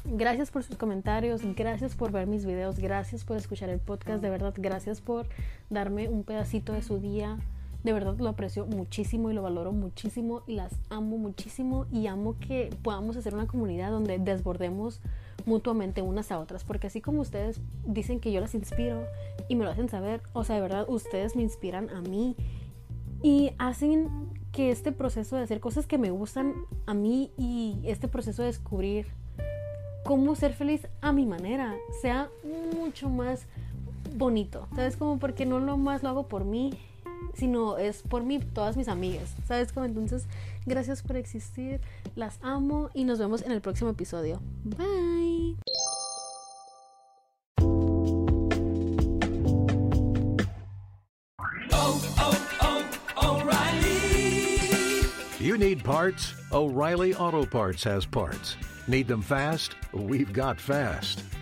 Gracias por sus comentarios, gracias por ver mis videos, gracias por escuchar el podcast, de verdad, gracias por darme un pedacito de su día. De verdad lo aprecio muchísimo y lo valoro muchísimo y las amo muchísimo y amo que podamos hacer una comunidad donde desbordemos mutuamente unas a otras, porque así como ustedes dicen que yo las inspiro y me lo hacen saber, o sea, de verdad ustedes me inspiran a mí y hacen que este proceso de hacer cosas que me gustan a mí y este proceso de descubrir cómo ser feliz a mi manera sea mucho más bonito. ¿Sabes? Como porque no lo más lo hago por mí, sino es por mí, todas mis amigas. ¿Sabes? Como entonces, gracias por existir, las amo y nos vemos en el próximo episodio. Bye.
You need parts? O'Reilly Auto Parts has parts. Need them fast? We've got fast.